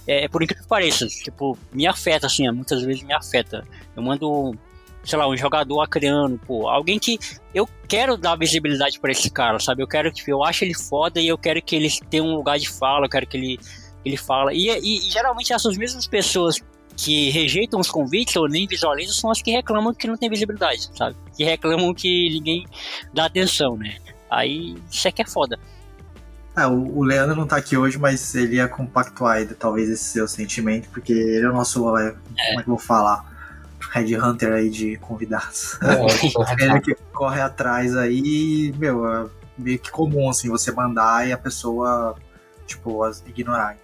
é, é, por incrível que pareça, tipo, me afeta, assim, muitas vezes me afeta. Eu mando, sei lá, um jogador acreano, pô, alguém que eu quero dar visibilidade para esse cara, sabe? Eu quero que eu acho ele foda e eu quero que ele tenha um lugar de fala, eu quero que ele ele fala. E, e, e geralmente essas mesmas pessoas que rejeitam os convites ou nem visualizam são as que reclamam que não tem visibilidade, sabe? Que reclamam que ninguém dá atenção, né? Aí isso é que é foda. É, o, Leandro não tá aqui hoje, mas ele ia compactuar talvez esse seu sentimento, porque ele é o nosso, é, como é que eu vou falar? Red Hunter aí de convidados. É, <laughs> ele que corre atrás aí, meu, é meio que comum assim você mandar e a pessoa, tipo, ignorar.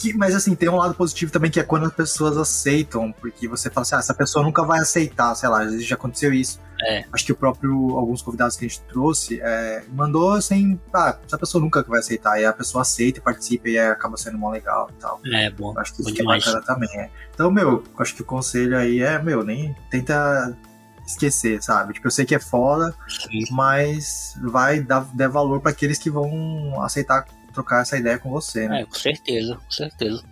Que, mas assim, tem um lado positivo também que é quando as pessoas aceitam, porque você fala assim, ah, essa pessoa nunca vai aceitar, sei lá, às vezes já aconteceu isso. É. Acho que o próprio, alguns convidados que a gente trouxe, é, mandou assim, ah, essa pessoa nunca vai aceitar, e a pessoa aceita e participa e acaba sendo mó legal e tal. É, bom. Acho que isso que é bacana também, é. Então, meu, acho que o conselho aí é, meu, nem tenta esquecer, sabe? Tipo, eu sei que é foda, Sim. mas vai dar, dar valor para aqueles que vão aceitar trocar essa ideia com você, né? É, com certeza, com certeza.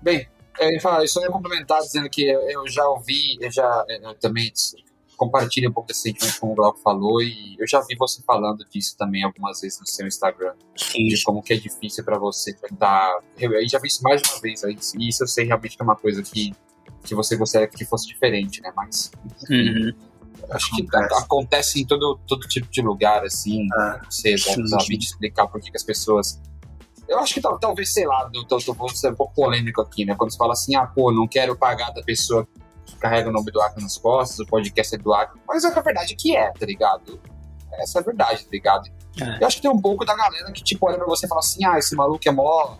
Bem, eu ia falar, eu só ia complementar dizendo que eu já ouvi, eu já eu também compartilho um pouco desse sentimento como o Glauco falou e eu já vi você falando disso também algumas vezes no seu Instagram. Sim. De como que é difícil para você tentar... Eu, eu já vi isso mais de uma vez, e isso eu sei realmente que é uma coisa que, que você gostaria que fosse diferente, né? Mas... Uhum. Acho que acontece. acontece em todo, todo tipo de lugar, assim. É. Você deve explicar por que, as pessoas. Eu acho que talvez, sei lá, tô, tô, vou ser um pouco polêmico aqui, né? Quando você fala assim, ah, pô, não quero pagar da pessoa que carrega o nome do Acre nas costas, o podcast é do Acre. Mas é a verdade que é, tá ligado? Essa é a verdade, tá ligado? É. Eu acho que tem um pouco da galera que, tipo, olha pra você e fala assim, ah, esse maluco é mó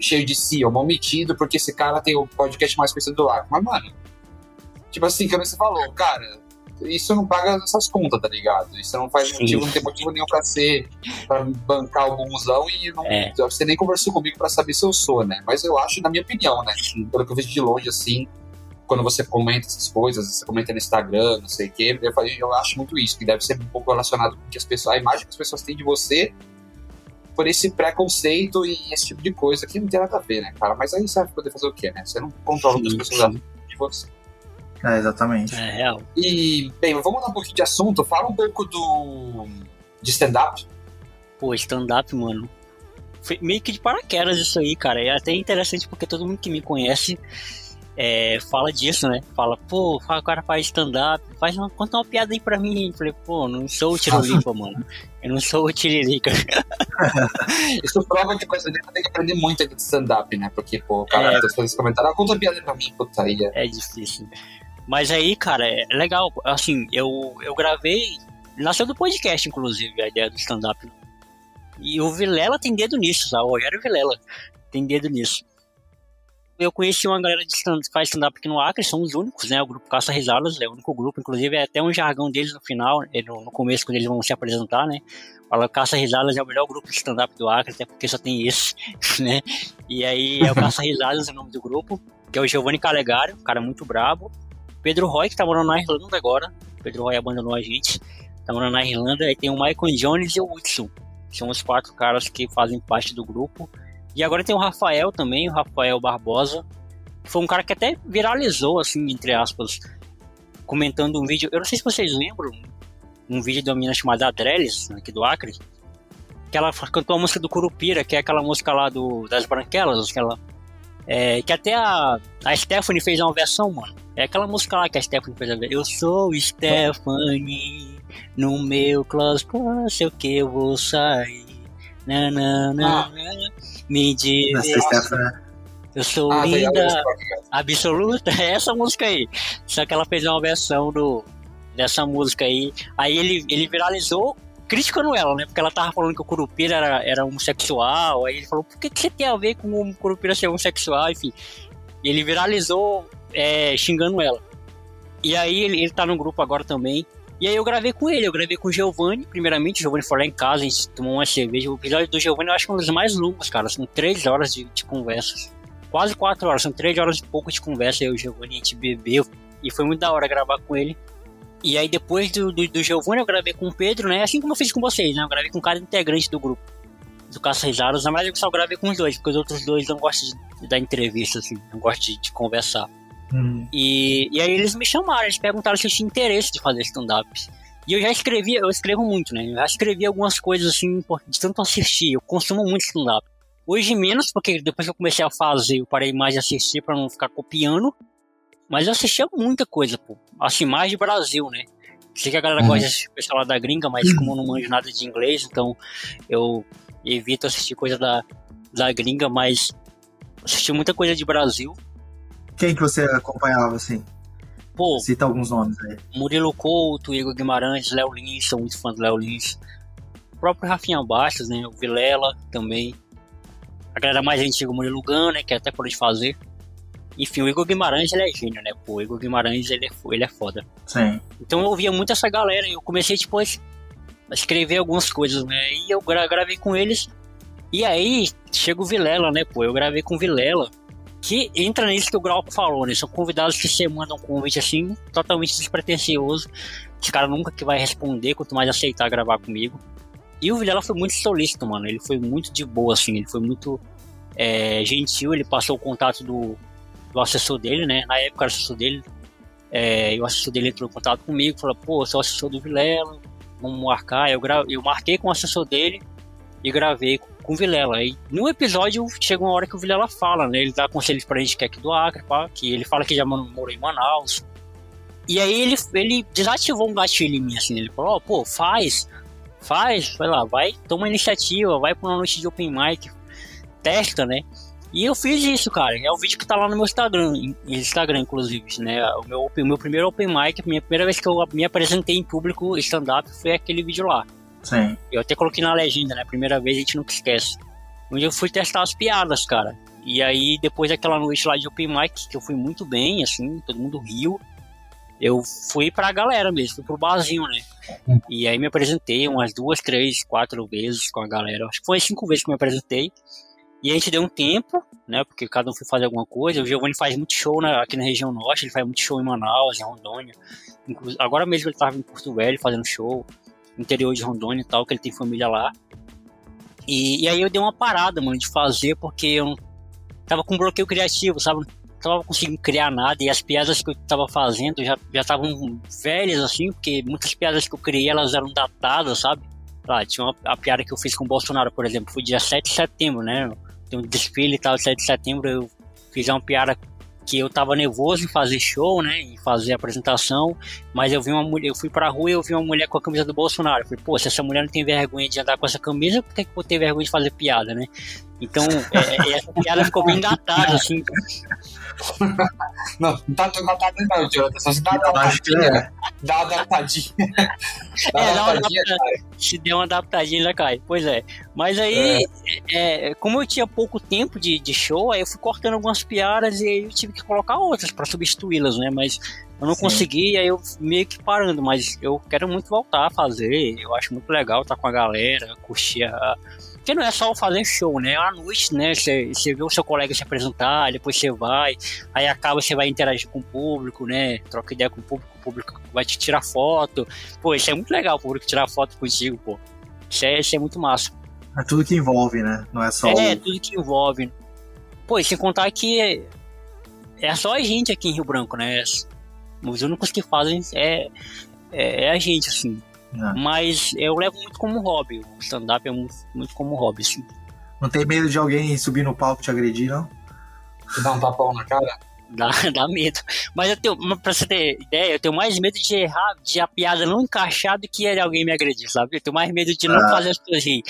cheio de si, é mó metido, porque esse cara tem o podcast mais conhecido do Acre. Mas, mano, tipo assim, como você falou, cara, isso não paga essas contas, tá ligado? Isso não faz motivo, não tem motivo nenhum pra ser, pra bancar o bonzão e não, é. você nem conversou comigo pra saber se eu sou, né? Mas eu acho, na minha opinião, né? Pelo que eu vejo de longe, assim, quando você comenta essas coisas, você comenta no Instagram, não sei o quê, eu, falei, eu acho muito isso, que deve ser um pouco relacionado com que as pessoas, a imagem que as pessoas têm de você por esse preconceito e esse tipo de coisa que não tem nada a ver, né, cara? Mas aí você vai poder fazer o quê, né? Você não controla o que as pessoas de você. É, exatamente. É real. E, bem, vamos mudar um pouquinho de assunto. Fala um pouco do. de stand-up. Pô, stand-up, mano. Foi meio que de paraquedas isso aí, cara. É até interessante porque todo mundo que me conhece é, fala disso, né? Fala, pô, o cara faz stand-up, faz uma, conta uma piada aí pra mim. Eu falei, pô, não sou o Tirolipa, <laughs> mano. Eu não sou o Tiririca. <laughs> Isso prova que coisa dele tem que aprender muito de stand-up, né? Porque, pô, o cara é, tá fazendo esse comentário, ah, conta uma piada aí pra mim, puta aí. É difícil. Mas aí, cara, é legal. Assim, eu, eu gravei. Nasceu do podcast, inclusive, a ideia do stand-up. E o Vilela tem dedo nisso, sabe? O Rogério Vilela tem dedo nisso. Eu conheci uma galera de stand, faz stand-up aqui no Acre, são os únicos, né? O grupo Caça Risadas é o único grupo, inclusive é até um jargão deles no final, no começo, quando eles vão se apresentar, né? Fala Caça Risadas é o melhor grupo de stand-up do Acre, até porque só tem esse, <laughs> né? E aí é o Caça Risadas o nome do grupo, que é o Giovanni Calegário, um cara muito brabo. Pedro Roy, que tá morando na Irlanda agora. Pedro Roy abandonou a gente. Tá morando na Irlanda. Aí tem o Michael Jones e o Hudson. São os quatro caras que fazem parte do grupo. E agora tem o Rafael também, o Rafael Barbosa. Que foi um cara que até viralizou, assim, entre aspas, comentando um vídeo. Eu não sei se vocês lembram, um vídeo de uma menina chamada Adreles, aqui do Acre. Que ela cantou a música do Curupira, que é aquela música lá do, das Branquelas, aquela é, que até a, a Stephanie fez uma versão, mano. É aquela música lá que a Stephanie fez a versão. Eu sou Stephanie, no meu closet, sei o que eu vou sair. Nanana, ah. Me diz. Eu sou ah, linda, absoluta. <laughs> É essa música aí. Só que ela fez uma versão do, dessa música aí. Aí ele, ele viralizou criticando ela, né? Porque ela tava falando que o Curupira era, era homossexual. Aí ele falou, por que, que você tem a ver com o Curupira ser homossexual? Enfim, ele viralizou é, xingando ela. E aí ele, ele tá no grupo agora também. E aí eu gravei com ele, eu gravei com o Giovanni, primeiramente, o Giovanni foi lá em casa, a gente tomou uma cerveja. O episódio do Giovanni eu acho que é um dos mais longos, cara. São três horas de, de conversas. Quase quatro horas, são três horas e pouco de conversa. Eu e o Giovanni, a gente bebeu. E foi muito da hora gravar com ele. E aí depois do, do, do Giovanni eu gravei com o Pedro, né? Assim como eu fiz com vocês, né? Eu gravei com cada integrante do grupo. Do Caça Risadas, na verdade eu só gravei com os dois, porque os outros dois não gostam de, dar entrevista, assim, não gostam de, de conversar. Uhum. E, e aí eles me chamaram, eles perguntaram se eu tinha interesse de fazer stand-up. E eu já escrevi, eu escrevo muito, né? Eu já escrevi algumas coisas assim, de tanto assistir, eu consumo muito stand-up. Hoje menos, porque depois que eu comecei a fazer, eu parei mais de assistir para não ficar copiando. Mas eu assistia muita coisa, pô. Assim, mais de Brasil, né? Sei que a galera uhum. gosta de pessoal lá da gringa, mas como eu não manjo nada de inglês, então eu evito assistir coisa da, da gringa, mas assisti muita coisa de Brasil. Quem que você acompanhava, assim? Pô, Cita alguns nomes aí. Murilo Couto, Igor Guimarães, Léo Lins, sou muito fã do Léo Lins. O próprio Rafinha Bastos, né? O Vilela também. A galera mais antiga, o Murilo Gun, né? Que é até por de fazer. Enfim, o Igor Guimarães, ele é gênio, né? Pô, o Igor Guimarães, ele é, ele é foda. Sim. Então eu ouvia muito essa galera e eu comecei, tipo, a escrever algumas coisas, né? E eu gravei com eles. E aí, chega o Vilela, né, pô? Eu gravei com o Vilela. Que entra nisso que o Glauco falou, né? São convidados que você manda um convite assim, totalmente despretensioso. Esse cara nunca que vai responder, quanto mais aceitar gravar comigo. E o Vilela foi muito solícito, mano. Ele foi muito de boa, assim. Ele foi muito é, gentil. Ele passou o contato do, do assessor dele, né? Na época era assessor dele. É, e o assessor dele entrou em contato comigo, falou, pô, sou assessor do Vilela, vamos marcar. Eu, gra... eu marquei com o assessor dele e gravei com, com o Vilela. E no episódio chega uma hora que o Vilela fala, né? Ele dá conselhos pra gente que é aqui do Acre, pá, que ele fala que já morou em Manaus. E aí ele, ele desativou um gatilho em mim, assim, ele falou, oh, pô, faz, faz, vai lá, vai, toma iniciativa, vai pra uma noite de open mic, testa, né? E eu fiz isso, cara. É o vídeo que tá lá no meu Instagram, Instagram inclusive, né? O meu, o meu primeiro open mic, a minha primeira vez que eu me apresentei em público stand-up foi aquele vídeo lá. Sim. Eu até coloquei na legenda, né? Primeira vez a gente nunca esquece. Onde eu fui testar as piadas, cara. E aí, depois daquela noite lá de open mic, que eu fui muito bem, assim, todo mundo riu. Eu fui pra galera mesmo, fui pro barzinho, né? E aí me apresentei umas duas, três, quatro vezes com a galera. Acho que foi cinco vezes que me apresentei. E a gente deu um tempo, né? Porque cada um foi fazer alguma coisa. O Giovanni faz muito show na, aqui na região norte, ele faz muito show em Manaus, em Rondônia. Inclusive, agora mesmo ele estava em Porto Velho fazendo show, interior de Rondônia e tal, que ele tem família lá. E, e aí eu dei uma parada, mano, de fazer, porque eu tava com bloqueio criativo, sabe? Não tava conseguindo criar nada e as piadas que eu tava fazendo já estavam velhas, assim, porque muitas piadas que eu criei elas eram datadas, sabe? Ah, tinha uma, a piada que eu fiz com o Bolsonaro, por exemplo, foi dia 7 de setembro, né? Tem um desfile e tal, 7 de setembro, eu fiz uma piada que eu tava nervoso em fazer show, né, em fazer apresentação, mas eu vi uma mulher, eu fui pra rua e eu vi uma mulher com a camisa do Bolsonaro. Eu falei, pô, se essa mulher não tem vergonha de andar com essa camisa, por que, que eu vou ter vergonha de fazer piada, né? Então, é, é essa piada ficou bem datada, assim. Não, não tá tão datada não, Jonathan. Só se dá uma adaptadinha. <laughs> Dá uma adaptadinha. Dá uma é, adaptadinha, Se der uma adaptadinha, já cai. Pois é. Mas aí, é. É, como eu tinha pouco tempo de, de show, aí eu fui cortando algumas piadas e aí eu tive que colocar outras para substituí-las, né? Mas eu não Sim. consegui, aí eu meio que parando, mas eu quero muito voltar a fazer. Eu acho muito legal estar com a galera, curtir a porque não é só fazer show, né? À noite, né? Você, vê o seu colega se apresentar, depois você vai, aí acaba, você vai interagir com o público, né? Troca ideia com o público, o público vai te tirar foto. Pô, isso é muito legal, o público tirar foto contigo, pô. Isso é, isso é muito massa. É tudo que envolve, né? Não é só. É, o... tudo que envolve. Pô, e sem contar que é, é só a gente aqui em Rio Branco, né? Os únicos que fazem é, é, é a gente, assim. É. Mas eu levo muito como hobby. O stand-up é muito, muito como hobby, sim. Não tem medo de alguém subir no palco e te agredir, não? Dar um tapão na cara? Dá, <laughs> dá medo. Mas eu tenho, pra você ter ideia, eu tenho mais medo de errar, de a piada não encaixar do que alguém me agredir, sabe? Eu tenho mais medo de não ah. fazer as coisas rir.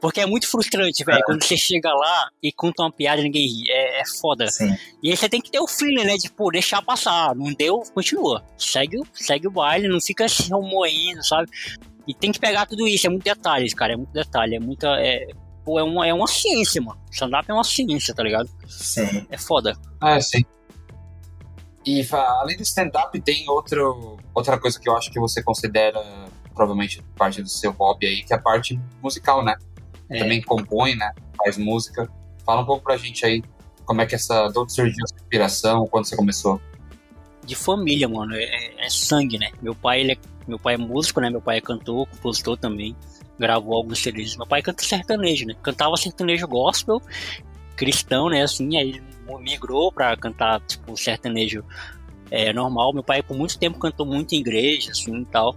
Porque é muito frustrante, velho, ah. quando você chega lá e conta uma piada e ninguém ri. É, é foda. Sim. E aí você tem que ter o feeling, né? De, pô, deixar passar. Não deu, continua. Segue, segue o baile, não fica se remoendo, sabe? E tem que pegar tudo isso, é muito detalhes, cara, é muito detalhe, é muita. É, pô, é uma, é uma ciência, mano. Stand-up é uma ciência, tá ligado? Sim. É foda. É, sim. E além do stand-up, tem outro, outra coisa que eu acho que você considera provavelmente parte do seu hobby aí, que é a parte musical, né? É. Também compõe, né? Faz música. Fala um pouco pra gente aí como é que essa. De onde surgiu essa inspiração, quando você começou? De família, mano. É, é sangue, né? Meu pai, ele é, meu pai é músico, né? Meu pai é cantor, compositor também. Gravou alguns CDs. Meu pai canta sertanejo, né? Cantava sertanejo gospel, cristão, né? Assim, aí migrou para cantar, tipo, sertanejo é, normal. Meu pai, por muito tempo, cantou muito em igreja, assim, e tal.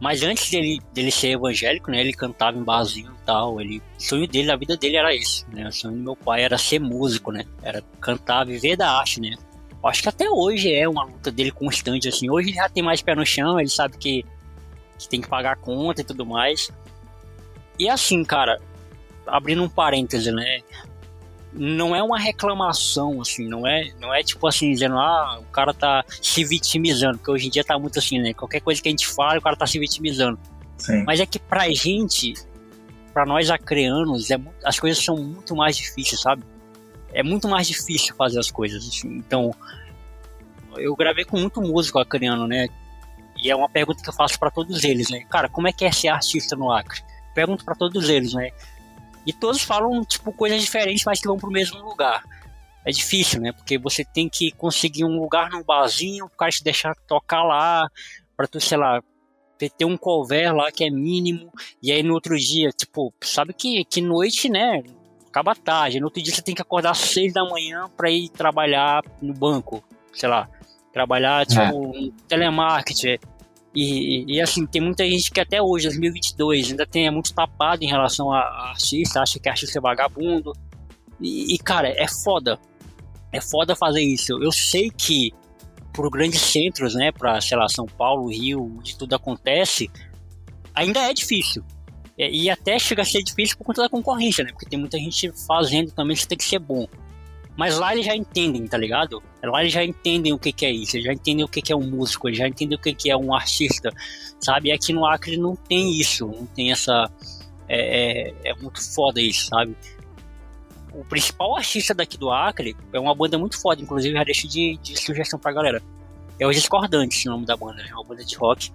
Mas antes dele, dele ser evangélico, né, ele cantava em barzinho e tal. Ele, o sonho dele, a vida dele era esse, né? O sonho do meu pai era ser músico, né? Era cantar, viver da arte, né? Acho que até hoje é uma luta dele constante, assim. Hoje ele já tem mais pé no chão, ele sabe que, que tem que pagar a conta e tudo mais. E assim, cara, abrindo um parêntese, né? Não é uma reclamação, assim, não é, não é tipo assim, dizendo, ah, o cara tá se vitimizando, porque hoje em dia tá muito assim, né? Qualquer coisa que a gente fala, o cara tá se vitimizando. Sim. Mas é que pra gente, pra nós acreanos, é, as coisas são muito mais difíceis, sabe? É muito mais difícil fazer as coisas, assim. Então, eu gravei com muito músico acreano, né? E é uma pergunta que eu faço para todos eles, né? Cara, como é que é ser artista no Acre? Pergunto para todos eles, né? E todos falam, tipo, coisas diferentes, mas que vão pro mesmo lugar. É difícil, né? Porque você tem que conseguir um lugar num barzinho, o cara te deixar tocar lá, pra tu, sei lá, ter um cover lá que é mínimo, e aí no outro dia, tipo, sabe que, que noite, né? Acaba tarde. No outro dia você tem que acordar às seis da manhã pra ir trabalhar no banco, sei lá. Trabalhar, tipo, é. telemarketing. E, e, assim, tem muita gente que até hoje, 2022, ainda tem, é muito tapado em relação a, a artista, acha que artista é vagabundo. E, e, cara, é foda. É foda fazer isso. Eu sei que por grandes centros, né, pra, sei lá, São Paulo, Rio, onde tudo acontece, ainda é difícil. E, e até chega a ser difícil por conta da concorrência, né? Porque tem muita gente fazendo também, você tem que ser bom. Mas lá eles já entendem, tá ligado? Lá eles já entendem o que, que é isso, eles já entendem o que, que é um músico, eles já entendem o que, que é um artista, sabe? E aqui no Acre não tem isso, não tem essa. É, é, é muito foda isso, sabe? O principal artista daqui do Acre é uma banda muito foda, inclusive já deixo de, de sugestão pra galera. É os Discordantes, o nome da banda, é uma banda de rock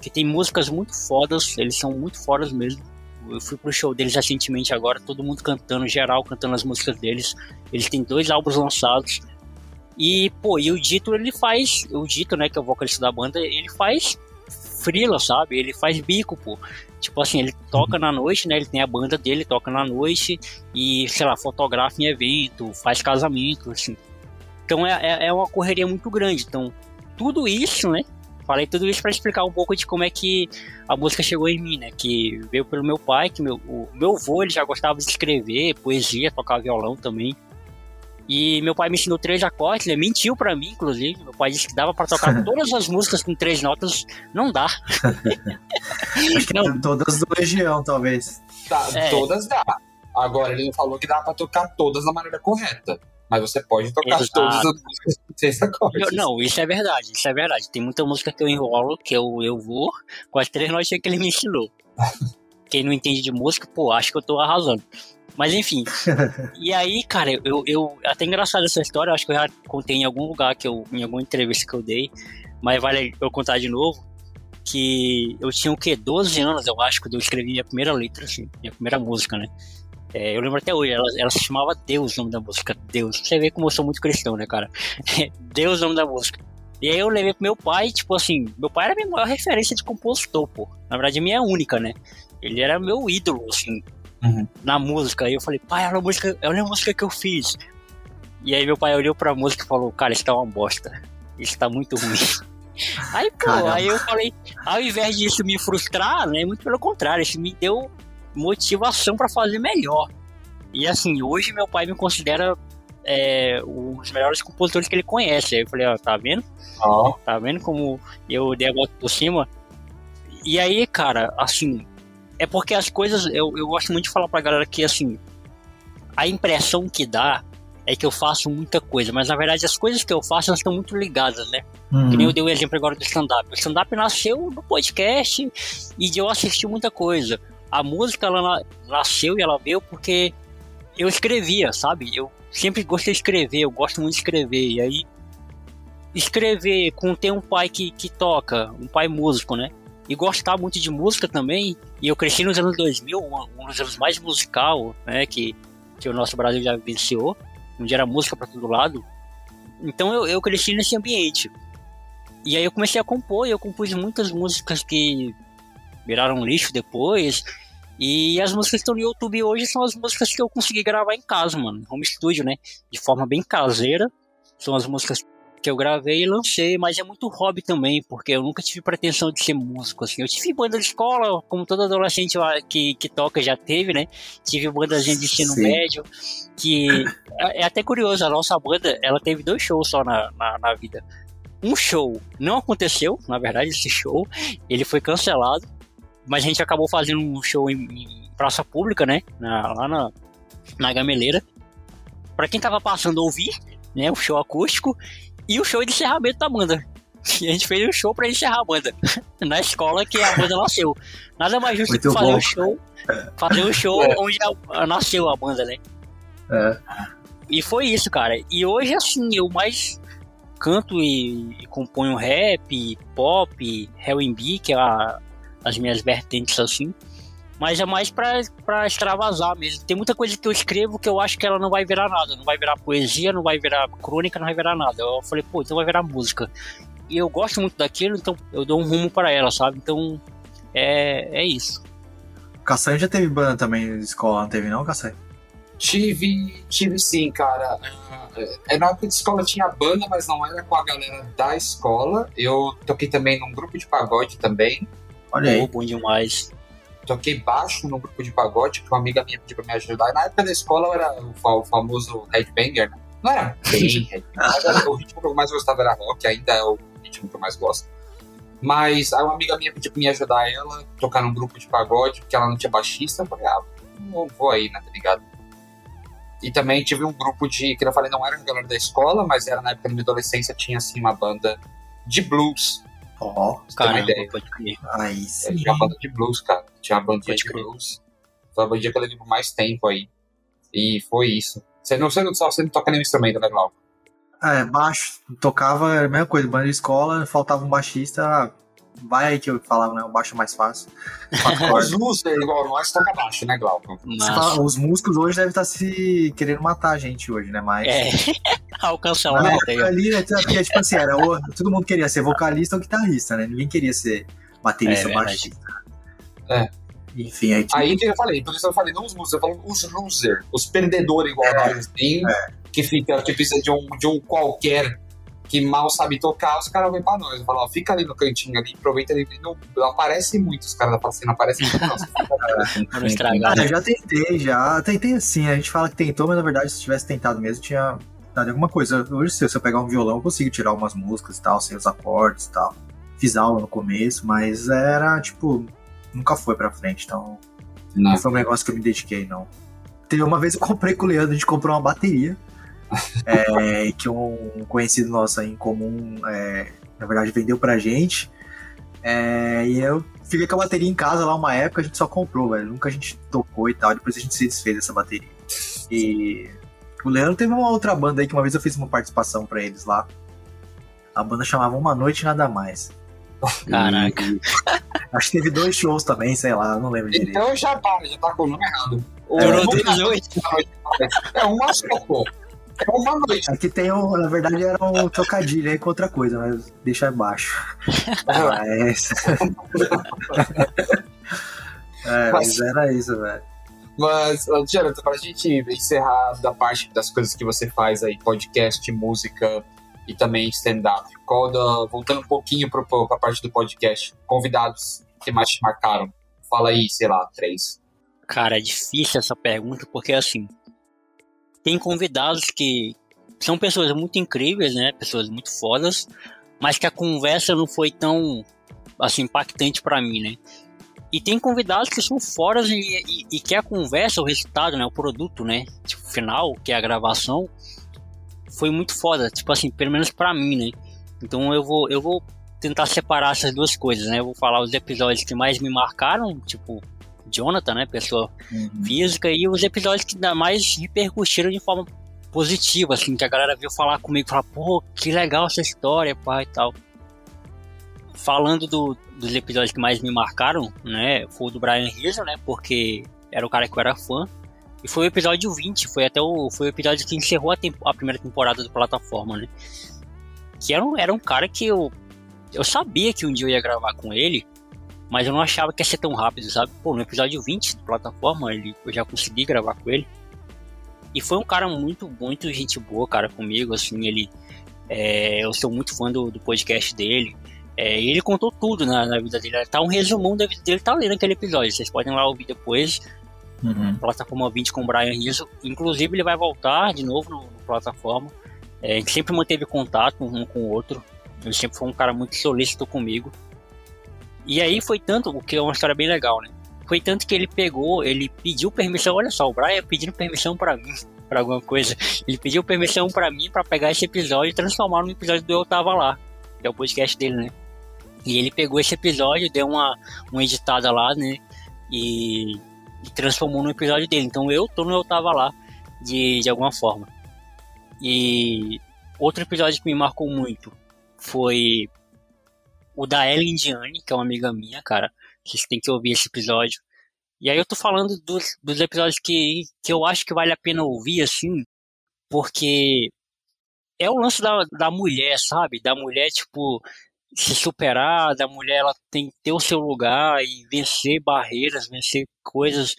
que tem músicas muito fodas, eles são muito fodas mesmo. Eu fui pro show deles recentemente agora, todo mundo cantando, geral cantando as músicas deles. Eles têm dois álbuns lançados. E, pô, e o Dito, ele faz. O Dito, né, que é o vocalista da banda, ele faz frila, sabe? Ele faz bico, pô. Tipo assim, ele toca na noite, né? Ele tem a banda dele, toca na noite e, sei lá, fotografa em evento, faz casamento, assim. Então é, é, é uma correria muito grande. Então, tudo isso, né? Falei tudo isso para explicar um pouco de como é que a música chegou em mim, né? Que veio pelo meu pai, que meu, o meu avô ele já gostava de escrever poesia, tocar violão também. E meu pai me ensinou três acordes, ele mentiu para mim, inclusive. Meu pai disse que dava para tocar <laughs> todas as músicas com três notas. Não dá. <laughs> Acho que não. Todas do região, talvez. Tá, é. Todas dá. Agora, ele não falou que dá para tocar todas da maneira correta. Mas você pode tocar Exato. todas as músicas com seis acordes. não, isso é verdade, isso é verdade. Tem muita música que eu enrolo, que eu, eu vou com as três notas que ele me ensinou. <laughs> Quem não entende de música, pô, acho que eu tô arrasando. Mas enfim. e aí, cara, eu, eu. Até engraçado essa história, acho que eu já contei em algum lugar, que eu, em alguma entrevista que eu dei. Mas vale eu contar de novo. Que eu tinha o quê? 12 anos, eu acho, quando eu escrevi minha primeira letra, assim, minha primeira música, né? É, eu lembro até hoje, ela, ela, se chamava Deus, o nome da música. Deus. Você vê como eu sou muito cristão, né, cara? <laughs> Deus, o nome da música. E aí eu levei pro meu pai, tipo assim, meu pai era a minha maior referência de compositor, pô. Na verdade, a minha única, né? Ele era meu ídolo, assim, uhum. na música. Aí eu falei, pai, olha a música, olha a música que eu fiz. E aí meu pai olhou pra música e falou, cara, isso tá uma bosta. Isso tá muito ruim. <laughs> Aí, pô, Caramba. aí eu falei, ao invés disso me frustrar, né? Muito pelo contrário, isso me deu motivação para fazer melhor. E assim, hoje meu pai me considera é, um dos melhores compositores que ele conhece. Aí eu falei, ó, tá vendo? Oh. Tá vendo como eu dei a volta por cima? E aí, cara, assim, é porque as coisas, eu, eu gosto muito de falar pra galera que, assim, a impressão que dá é que eu faço muita coisa, mas na verdade as coisas que eu faço elas estão muito ligadas, né? Uhum. Que nem eu dei o um exemplo agora do stand-up. O stand-up nasceu no podcast e de eu assistir muita coisa a música ela nasceu e ela veio porque eu escrevia, sabe? Eu sempre gostei de escrever, eu gosto muito de escrever. E aí, escrever com ter um pai que, que toca, um pai músico, né? E gostar muito de música também. E eu cresci nos anos 2000, um, um dos anos mais musical, né? Que, que o nosso Brasil já vivenciou, onde era música para todo lado. Então eu, eu cresci nesse ambiente. E aí eu comecei a compor, e eu compus muitas músicas que viraram lixo depois. E as músicas que estão no YouTube hoje são as músicas que eu consegui gravar em casa, mano. Home studio, né? De forma bem caseira. São as músicas que eu gravei e lancei, mas é muito hobby também, porque eu nunca tive pretensão de ser músico, assim. Eu tive banda de escola, como todo adolescente que, que toca já teve, né? Tive bandazinha de ensino Sim. médio, que é, é, até curioso, a nossa banda, ela teve dois shows só na, na, na vida. Um show não aconteceu, na verdade, esse show, ele foi cancelado, mas a gente acabou fazendo um show em, em praça pública, né? Na, lá na, na Gameleira. Pra quem tava passando a ouvir, né? O show acústico e o show de encerramento da banda. <laughs> E a gente fez um show pra encerrar a banda. <laughs> Na escola que a banda nasceu. Nada mais justo Muito que fazer bom. um show. Fazer um show é. onde a, a, nasceu a banda, né? É. E foi isso, cara. E hoje, assim, eu mais canto e, e componho rap, pop, R&B, que é a, as minhas vertentes, assim. Mas é mais pra, pra extravasar mesmo. Tem muita coisa que eu escrevo que eu acho que ela não vai virar nada. Não vai virar poesia, não vai virar crônica, não vai virar nada. Eu falei, pô, então vai virar música. E eu gosto muito daquilo, então eu dou um rumo para ela, sabe? Então é, é isso. Caçanha já teve banda também de escola, não teve não, Caçanha? Tive, tive sim, cara. É, na época de escola tinha banda, mas não era com a galera da escola. Eu toquei também num grupo de pagode também. Olha aí. bom demais toquei baixo no grupo de pagode, que uma amiga minha pediu pra me ajudar. E na época da escola eu era o, o famoso headbanger, né? Não era bem headbanger, o ritmo que eu mais gostava era rock, ainda é o ritmo que eu mais gosto. Mas aí uma amiga minha pediu pra me ajudar ela, tocar num grupo de pagode, porque ela não tinha baixista. Eu falei, ah, não vou aí, né, tá ligado? E também tive um grupo de, que eu falei, não era a galera da escola, mas era na época da minha adolescência, tinha assim uma banda de blues Ó, oh, cara, ideia. pode crer. Aí sim. Tinha uma banda de blues, cara. Tinha uma bandinha de blues. Foi a bandinha que eu levei por mais tempo aí. E foi isso. Você não, você não, só, você não toca nenhum instrumento, né, Glauco? É, baixo. Tocava a mesma coisa, banda de escola, faltava um baixista. Vai aí que eu falava, né? O baixo é mais fácil. <laughs> os músicos, é igual nós, toca baixo, né, Glauco? Fala, os músicos hoje devem estar se querendo matar a gente hoje, né? Mas. É. <laughs> Alcançar uma meta ali, né? Porque, tipo assim, era, todo mundo queria ser vocalista ou guitarrista, né? Ninguém queria ser baterista é, ou baixista. É. Enfim, aí. Tipo... Aí que eu falei, por isso eu falei, não os músicos, eu falo os losers, os perdedores igual é, nós, assim, é. que fica, que precisa de um, de um qualquer que mal sabe tocar, os caras vêm pra nós. Eu falo, ó, fica ali no cantinho ali, aproveita ali. Não, não aparece muito os caras da placena, aparecem muito. Nossa, <laughs> ah, eu já tentei, já. Tentei assim, a gente fala que tentou, mas na verdade, se tivesse tentado mesmo, tinha dado alguma coisa. Hoje, se eu pegar um violão, eu consigo tirar umas músicas e tal, sem os acordes e tal. Fiz aula no começo, mas era, tipo, nunca foi pra frente, então. Não, não foi um negócio que eu me dediquei, não. Teve uma vez eu comprei com o Leandro, a gente comprou uma bateria é, que um conhecido nosso em comum, é, na verdade, vendeu pra gente. É, e eu fiquei com a bateria em casa lá uma época, a gente só comprou, velho. Nunca a gente tocou e tal. Depois a gente se desfez dessa bateria. E o Leandro teve uma outra banda aí que uma vez eu fiz uma participação para eles lá. A banda chamava Uma Noite Nada Mais. Caraca. E, acho que teve dois shows também, sei lá, não lembro direito. Então já tá, já tá com o nome errado. Durou duas noites. É uma só, pô. É uma noite. Aqui tem um, na verdade era um trocadilho aí com outra coisa, mas deixa abaixo. <laughs> <laughs> mas... é, mas era isso, velho. Mas, Jonathan, pra gente encerrar da parte das coisas que você faz aí, podcast, música e também stand-up, voltando um pouquinho pra, pra parte do podcast, convidados que mais te marcaram? Fala aí, sei lá, três. Cara, é difícil essa pergunta, porque assim, tem convidados que são pessoas muito incríveis, né? Pessoas muito fodas, mas que a conversa não foi tão assim impactante para mim, né? E tem convidados que são foras e, e, e, que a conversa, o resultado, né, o produto, né, tipo, final, que é a gravação, foi muito foda, tipo assim, pelo menos para mim, né? Então eu vou eu vou tentar separar essas duas coisas, né? Eu vou falar os episódios que mais me marcaram, tipo Jonathan, né? Pessoa uhum. física, e os episódios que mais repercutiram de forma positiva, assim, que a galera veio falar comigo, falar, pô, que legal essa história, pai e tal. Falando do, dos episódios que mais me marcaram, né? Foi o do Brian Rizzo, né? Porque era o cara que eu era fã. E foi o episódio 20, foi até o, foi o episódio que encerrou a, tempo, a primeira temporada do plataforma, né? Que era um, era um cara que eu, eu sabia que um dia eu ia gravar com ele, mas eu não achava que ia ser tão rápido, sabe? Pô, no episódio 20 da plataforma, ele, eu já consegui gravar com ele. E foi um cara muito, muito gente boa, cara, comigo, assim, ele É, eu sou muito fã do, do podcast dele. É, ele contou tudo na, na, vida dele. Tá um resumão da vida dele, tá ali naquele episódio. Vocês podem lá ouvir depois. Uhum. Plataforma 20 com o Brian Rizzo. Inclusive, ele vai voltar de novo no, no plataforma. É, a gente sempre manteve contato um com o outro. Ele sempre foi um cara muito solícito comigo. E aí foi tanto, o que é uma história bem legal, né? Foi tanto que ele pegou, ele pediu permissão, olha só, o Brian pedindo permissão para mim, <laughs> para alguma coisa. Ele pediu permissão para mim para pegar esse episódio e transformar no episódio do Eu Tava Lá, que é o podcast dele, né? E ele pegou esse episódio, deu uma, uma editada lá, né? E, e transformou no episódio dele. Então eu tô no Eu Tava Lá, de, de alguma forma. E outro episódio que me marcou muito foi o da Ellen Indiane, que é uma amiga minha, cara. Vocês têm que ouvir esse episódio. E aí eu tô falando dos, dos episódios que, que eu acho que vale a pena ouvir, assim, porque é o lance da, da mulher, sabe? Da mulher, tipo, se superar, da mulher ela tem que ter o seu lugar e vencer barreiras, vencer coisas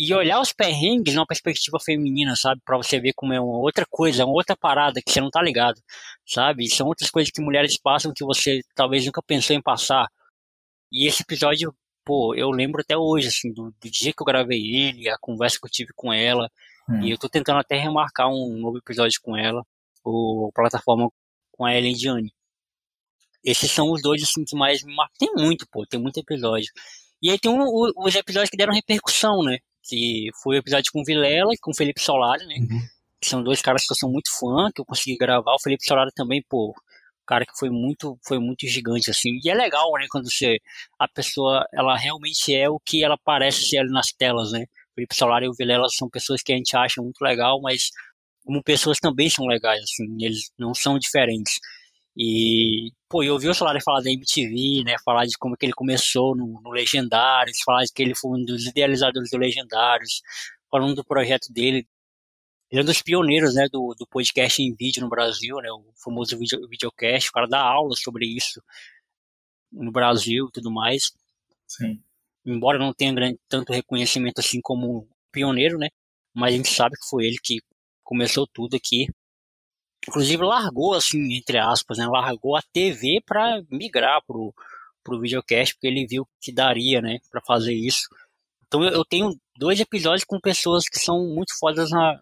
e olhar os perrengues numa perspectiva feminina, sabe? Para você ver como é uma outra coisa, uma outra parada que você não tá ligado, sabe? São outras coisas que mulheres passam que você talvez nunca pensou em passar. E esse episódio, pô, eu lembro até hoje, assim, do, do dia que eu gravei ele, a conversa que eu tive com ela. Hum. E eu tô tentando até remarcar um novo episódio com ela, o plataforma com a Ellen Diane. Esses são os dois, assim, que mais me marcam. Tem muito, pô, tem muito episódio. E aí tem um, os episódios que deram repercussão, né? Que foi o episódio com o Vilela e com o Felipe Solari, né? Uhum. Que são dois caras que eu sou muito fã, que eu consegui gravar. O Felipe Solari também, pô, cara que foi muito, foi muito gigante, assim. E é legal, né, quando você, a pessoa, ela realmente é o que ela parece ser ali nas telas, né? O Felipe Solari e o Vilela são pessoas que a gente acha muito legal, mas como pessoas também são legais, assim, eles não são diferentes. E, pô, eu ouvi o Solari falar da MTV, né? Falar de como que ele começou no, no Legendários, falar de que ele foi um dos idealizadores do Legendários, falando do projeto dele. Ele é um dos pioneiros, né, do, do podcast em vídeo no Brasil, né? O famoso video, videocast. O cara dá aula sobre isso no Brasil e tudo mais. Sim. Embora não tenha grande, tanto reconhecimento assim como pioneiro, né? Mas a gente sabe que foi ele que começou tudo aqui inclusive largou assim, entre aspas, né, largou a TV para migrar pro pro videocast, porque ele viu que daria, né, para fazer isso. Então eu, eu, tenho dois episódios com pessoas que são muito fodas na,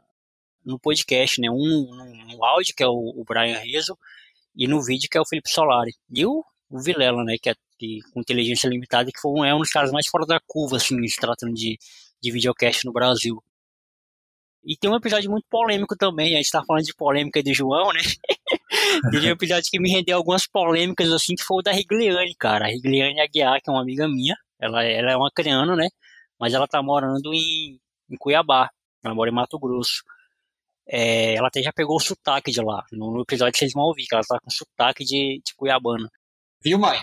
no podcast, né? Um no, áudio, que é o, o, Brian Rizzo, e no vídeo, que é o Felipe Solari. E o, o Vilela, né? Que é que, com inteligência limitada, que foi um, é um dos caras mais fora da curva, assim, se tratando de, de videocast no Brasil. E tem um episódio muito polêmico também, a gente tá falando de polêmica de João, né? <laughs> Teve um episódio que me rendeu algumas polêmicas, assim, que foi o da Rigliane, cara. A Rigliane Aguiar, que é uma amiga minha, ela, ela é uma criana, né? Mas ela tá morando em, em Cuiabá, ela mora em Mato Grosso. É, ela até já pegou o sotaque de lá. No, no episódio vocês vão ouvir que ela tá com sotaque de, de Cuiabana. Viu, mãe?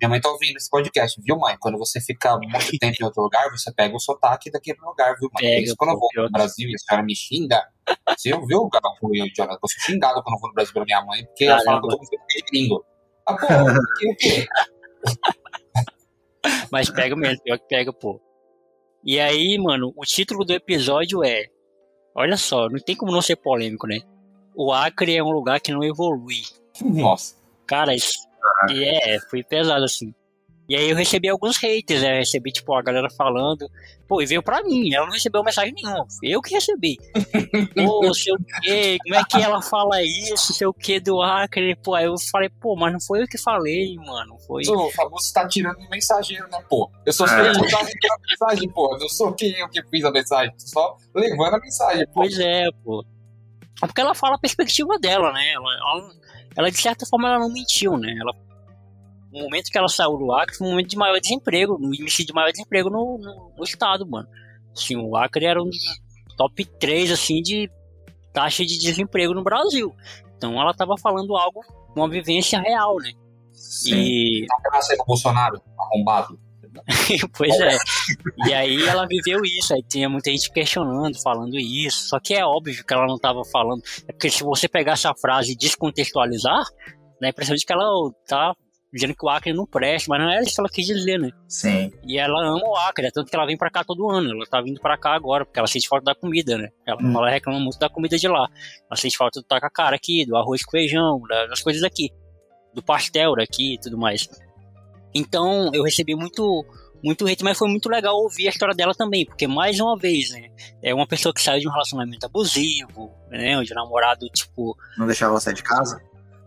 Minha mãe tá ouvindo esse podcast, viu, mãe? Quando você fica muito <laughs> tempo em outro lugar, você pega o sotaque daquele lugar, viu, mãe? Pega, isso quando eu vou no Brasil e a senhora me xinga, <laughs> você ouviu o Gabacu e o Jonathan? Eu sou xingado quando eu vou no Brasil pela minha mãe, porque ela fala que eu tô com de gringo. Ah, pô, o quê? <laughs> Mas pega mesmo, pior que pega, pô. E aí, mano, o título do episódio é. Olha só, não tem como não ser polêmico, né? O Acre é um lugar que não evolui. Nossa. Cara, isso e é, foi pesado assim. E aí eu recebi alguns haters, né? Eu recebi, tipo, a galera falando. Pô, e veio pra mim, ela não recebeu mensagem nenhuma. Eu que recebi. <laughs> pô, sei o quê, como é que ela fala isso, sei o quê do Acre. Pô, aí eu falei, pô, mas não foi eu que falei, mano. Foi. O famoso tá tirando um mensageiro, né, pô? Eu só sou é. a mensagem, pô. Eu não sou quem eu que fiz a mensagem, só levando a mensagem, pô. Pois é, pô. É porque ela fala a perspectiva dela, né? Ela, ela, ela, de certa forma, ela não mentiu, né? Ela o momento que ela saiu do Acre foi um momento de maior desemprego, no início de maior desemprego no, no, no, estado, mano. Assim, o Acre era um dos top 3, assim, de taxa de desemprego no Brasil. Então ela tava falando algo, uma vivência real, né? Sim. E... Não ser com o Bolsonaro, arrombado. <laughs> pois é. E aí ela viveu isso, aí tinha muita gente questionando, falando isso. Só que é óbvio que ela não estava falando. É porque se você pegar essa frase e descontextualizar, dá a impressão de que ela tá dizendo que o Acre não presta, mas não era isso que ela quis dizer, né? Sim. E ela ama o Acre, é tanto que ela vem pra cá todo ano. Ela tá vindo pra cá agora, porque ela sente falta da comida, né? Ela, Hum. ela reclama muito da comida de lá. Ela sente falta do tacacá aqui, do arroz com feijão, da- das coisas aqui. Do pastel daqui e tudo mais. Então, eu recebi muito muito hate, mas foi muito legal ouvir a história dela também, porque mais uma vez, né, é uma pessoa que saiu de um relacionamento abusivo, né, onde o namorado, tipo, Não deixava ela sair de casa?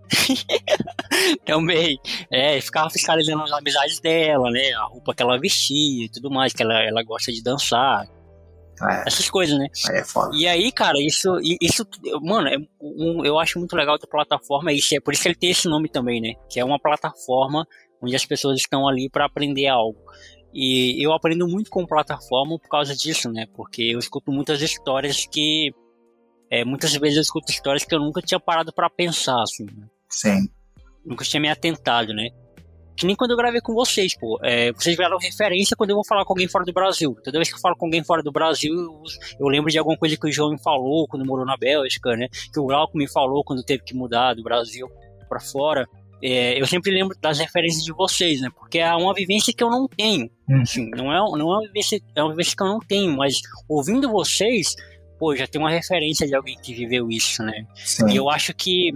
<laughs> também, é, ficava fiscalizando as amizades dela, né, a roupa que ela vestia e tudo mais, que ela, ela gosta de dançar, É, essas coisas, né. é foda. E aí, cara, isso, isso, mano, é um- eu acho muito legal da plataforma, isso, é por isso que ele tem esse nome também, né? Que é uma plataforma onde as pessoas estão ali para aprender algo. E eu aprendo muito com plataforma por causa disso, né? Porque eu escuto muitas histórias que, é, muitas vezes eu escuto histórias que eu nunca tinha parado para pensar, assim. né? Sim. nunca tinha me atentado, né? Que nem quando eu gravei com vocês, pô. É, vocês vieram referência quando eu vou falar com alguém fora do Brasil. Toda vez que eu falo com alguém fora do Brasil, eu, eu lembro de alguma coisa que o João me falou quando morou na Bélgica, né? Que o Glauco me falou quando teve que mudar do Brasil pra fora. É, eu sempre lembro das referências de vocês, né? Porque é uma vivência que eu não tenho. Hum. Assim, não é, não é uma vivência, é uma vivência que eu não tenho, mas ouvindo vocês, pô, já tem uma referência de alguém que viveu isso, né? Sim. E eu acho que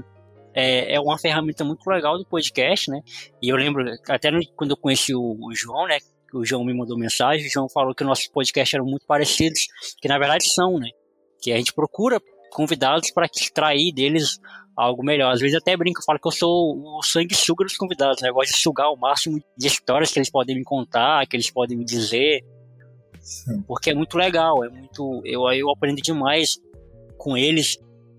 é, é uma ferramenta muito legal do podcast, né? E eu lembro, até no- quando eu conheci o, o João, né? O João me mandou mensagem, o João falou que nossos podcasts eram muito parecidos, que na verdade são, né? Que a gente procura convidados para extrair deles algo melhor. Às vezes até brinco, falo que eu sou o sanguessuga dos convidados, né? Eu gosto de sugar o máximo de histórias que eles podem me contar, que eles podem me dizer, Sim. porque é muito legal, é muito. Eu, eu aprendo demais com eles.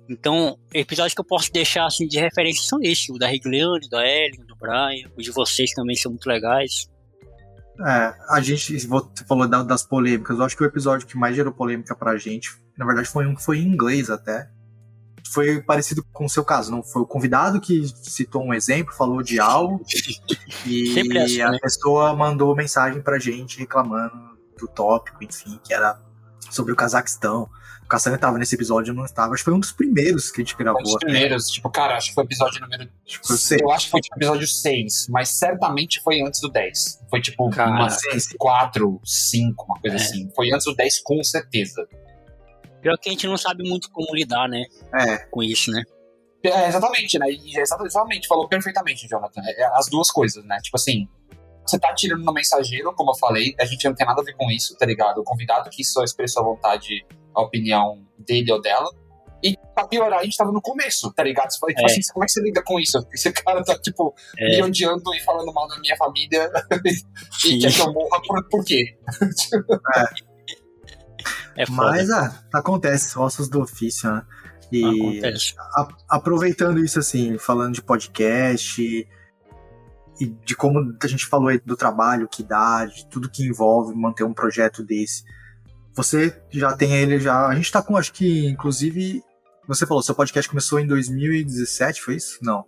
Então, episódios que eu posso deixar assim de referência são esses: o da Rigliane, da Ellen, do Brian, os de vocês também são muito legais. É, a gente, você falou da- das polêmicas, eu acho que o episódio que mais gerou polêmica pra gente, na verdade foi um que foi em inglês até. Foi parecido com o seu caso, não foi o convidado que citou um exemplo, falou de algo, <laughs> Sempre é e assim, a né? pessoa mandou mensagem pra gente reclamando do tópico, enfim, que era sobre o Cazaquistão. O Caçanga tava nesse episódio, eu não estava. Acho que foi um dos primeiros que a gente Foi um gravou. dos primeiros, tipo, cara, acho que foi o episódio número. Acho que foi o seis. Eu acho que foi tipo episódio 6, mas certamente foi antes do 10. Foi tipo Cara. uma Sim, sim. 4, 5, uma coisa É. assim. Foi antes do 10, com certeza. Pior que a gente não sabe muito como lidar, né? É, Com isso, né? É, exatamente, né? Exa- exatamente, falou perfeitamente, Jonathan. É, é as duas coisas, né? Tipo assim, você tá tirando no mensageiro, como eu falei, a gente não tem nada a ver com isso, tá ligado? O convidado que só expressou à vontade a opinião dele ou dela. E pra piorar, a gente tava no começo, tá ligado? Você fala, tipo É. assim, como é que você lida com isso? Esse cara tá, tipo, É. me odiando e falando mal da minha família <laughs> e quer que eu morra por, por quê? <laughs> É foda. mas ah, acontece, ossos do ofício, né? E Acontece. a- aproveitando isso, assim, falando de podcast e, e de como a gente falou aí do trabalho que dá, de tudo que envolve manter um projeto desse. Você já tem ele já. A gente tá com, acho que, inclusive. Você falou, seu podcast começou em 2017, foi isso? Não.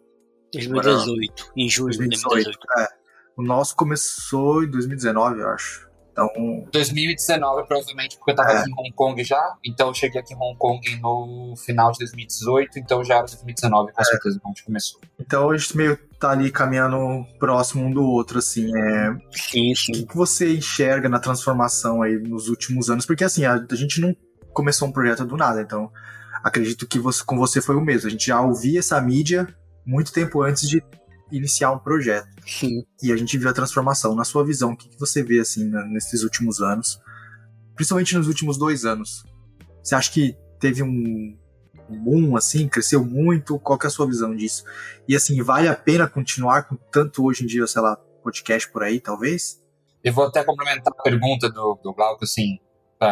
2018, em julho de 2018. É. O nosso começou em 2019, eu acho. Então, 2019, provavelmente, porque eu tava É. aqui em Hong Kong já. Então eu cheguei aqui em Hong Kong no final de 2018, então já era 2019, É. com certeza, quando a gente começou. então a gente meio tá ali caminhando próximo um do outro, assim. É, Sim, O sim. que, que você enxerga na transformação aí nos últimos anos? Porque assim, a, a gente não começou um projeto do nada, então acredito que você, com você foi o mesmo. A gente já ouvia essa mídia muito tempo antes de iniciar um projeto. Sim. E a gente viu a transformação. Na sua visão, o que, que você vê assim nesses últimos anos? Principalmente nos últimos dois anos. Você acha que teve um um boom, assim, cresceu muito? Qual que é a sua visão disso? E assim, vale a pena continuar com tanto hoje em dia, sei lá, podcast por aí, talvez? Eu vou até complementar a pergunta do, do Glauco, assim,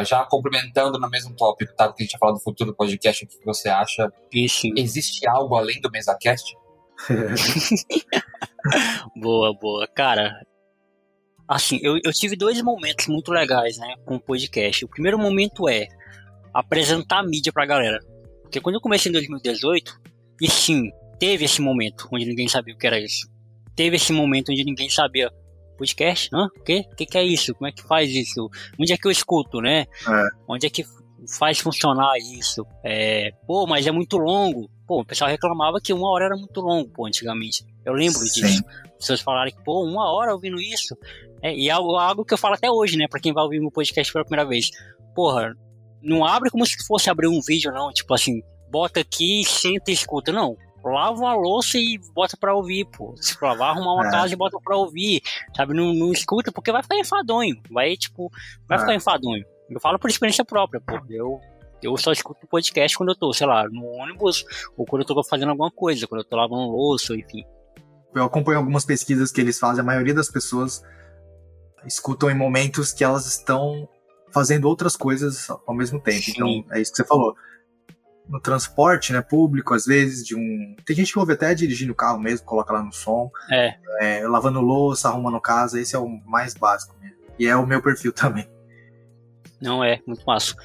já complementando no mesmo tópico, tá? Porque a gente já falou do futuro do podcast, o que você acha? Sim. Existe algo além do MesaCast? <laughs> Boa, boa. Cara, assim, eu, eu tive dois momentos muito legais, né, com o podcast. O primeiro momento é apresentar a mídia pra galera. Porque quando eu comecei em 2018, e sim, teve esse momento onde ninguém sabia o que era isso. Teve esse momento onde ninguém sabia. Podcast? Hã? O quê? O que, que é isso? Como é que faz isso? Onde é que eu escuto, né? É. Onde é que faz funcionar isso? É, pô, mas é muito longo. Pô, o pessoal reclamava que uma hora era muito longo, pô, antigamente. Eu lembro Sim. disso. As pessoas falarem que, pô, uma hora ouvindo isso. É, e é algo, algo que eu falo até hoje, né, pra quem vai ouvir meu podcast pela primeira vez. Porra, não abre como se fosse abrir um vídeo, não. Tipo assim, bota aqui, senta e escuta. Não. Lava uma louça e bota pra ouvir, pô. Se lavar, arrumar uma é. casa e bota pra ouvir. Sabe? Não, não escuta porque vai ficar enfadonho. Vai, tipo, vai é. ficar enfadonho. Eu falo por experiência própria, pô. Eu, eu só escuto podcast quando eu tô, sei lá, no ônibus ou quando eu tô fazendo alguma coisa, quando eu tô lavando louça, enfim. Eu acompanho algumas pesquisas que eles fazem, a maioria das pessoas escutam em momentos que elas estão fazendo outras coisas ao mesmo tempo. Sim. Então, é isso que você falou. No transporte, né, público, às vezes, de um. Tem gente que ouve até dirigindo o carro mesmo, coloca lá no som. É. é. Lavando louça, arrumando casa, esse é o mais básico mesmo. E é o meu perfil também. Não é, muito massa.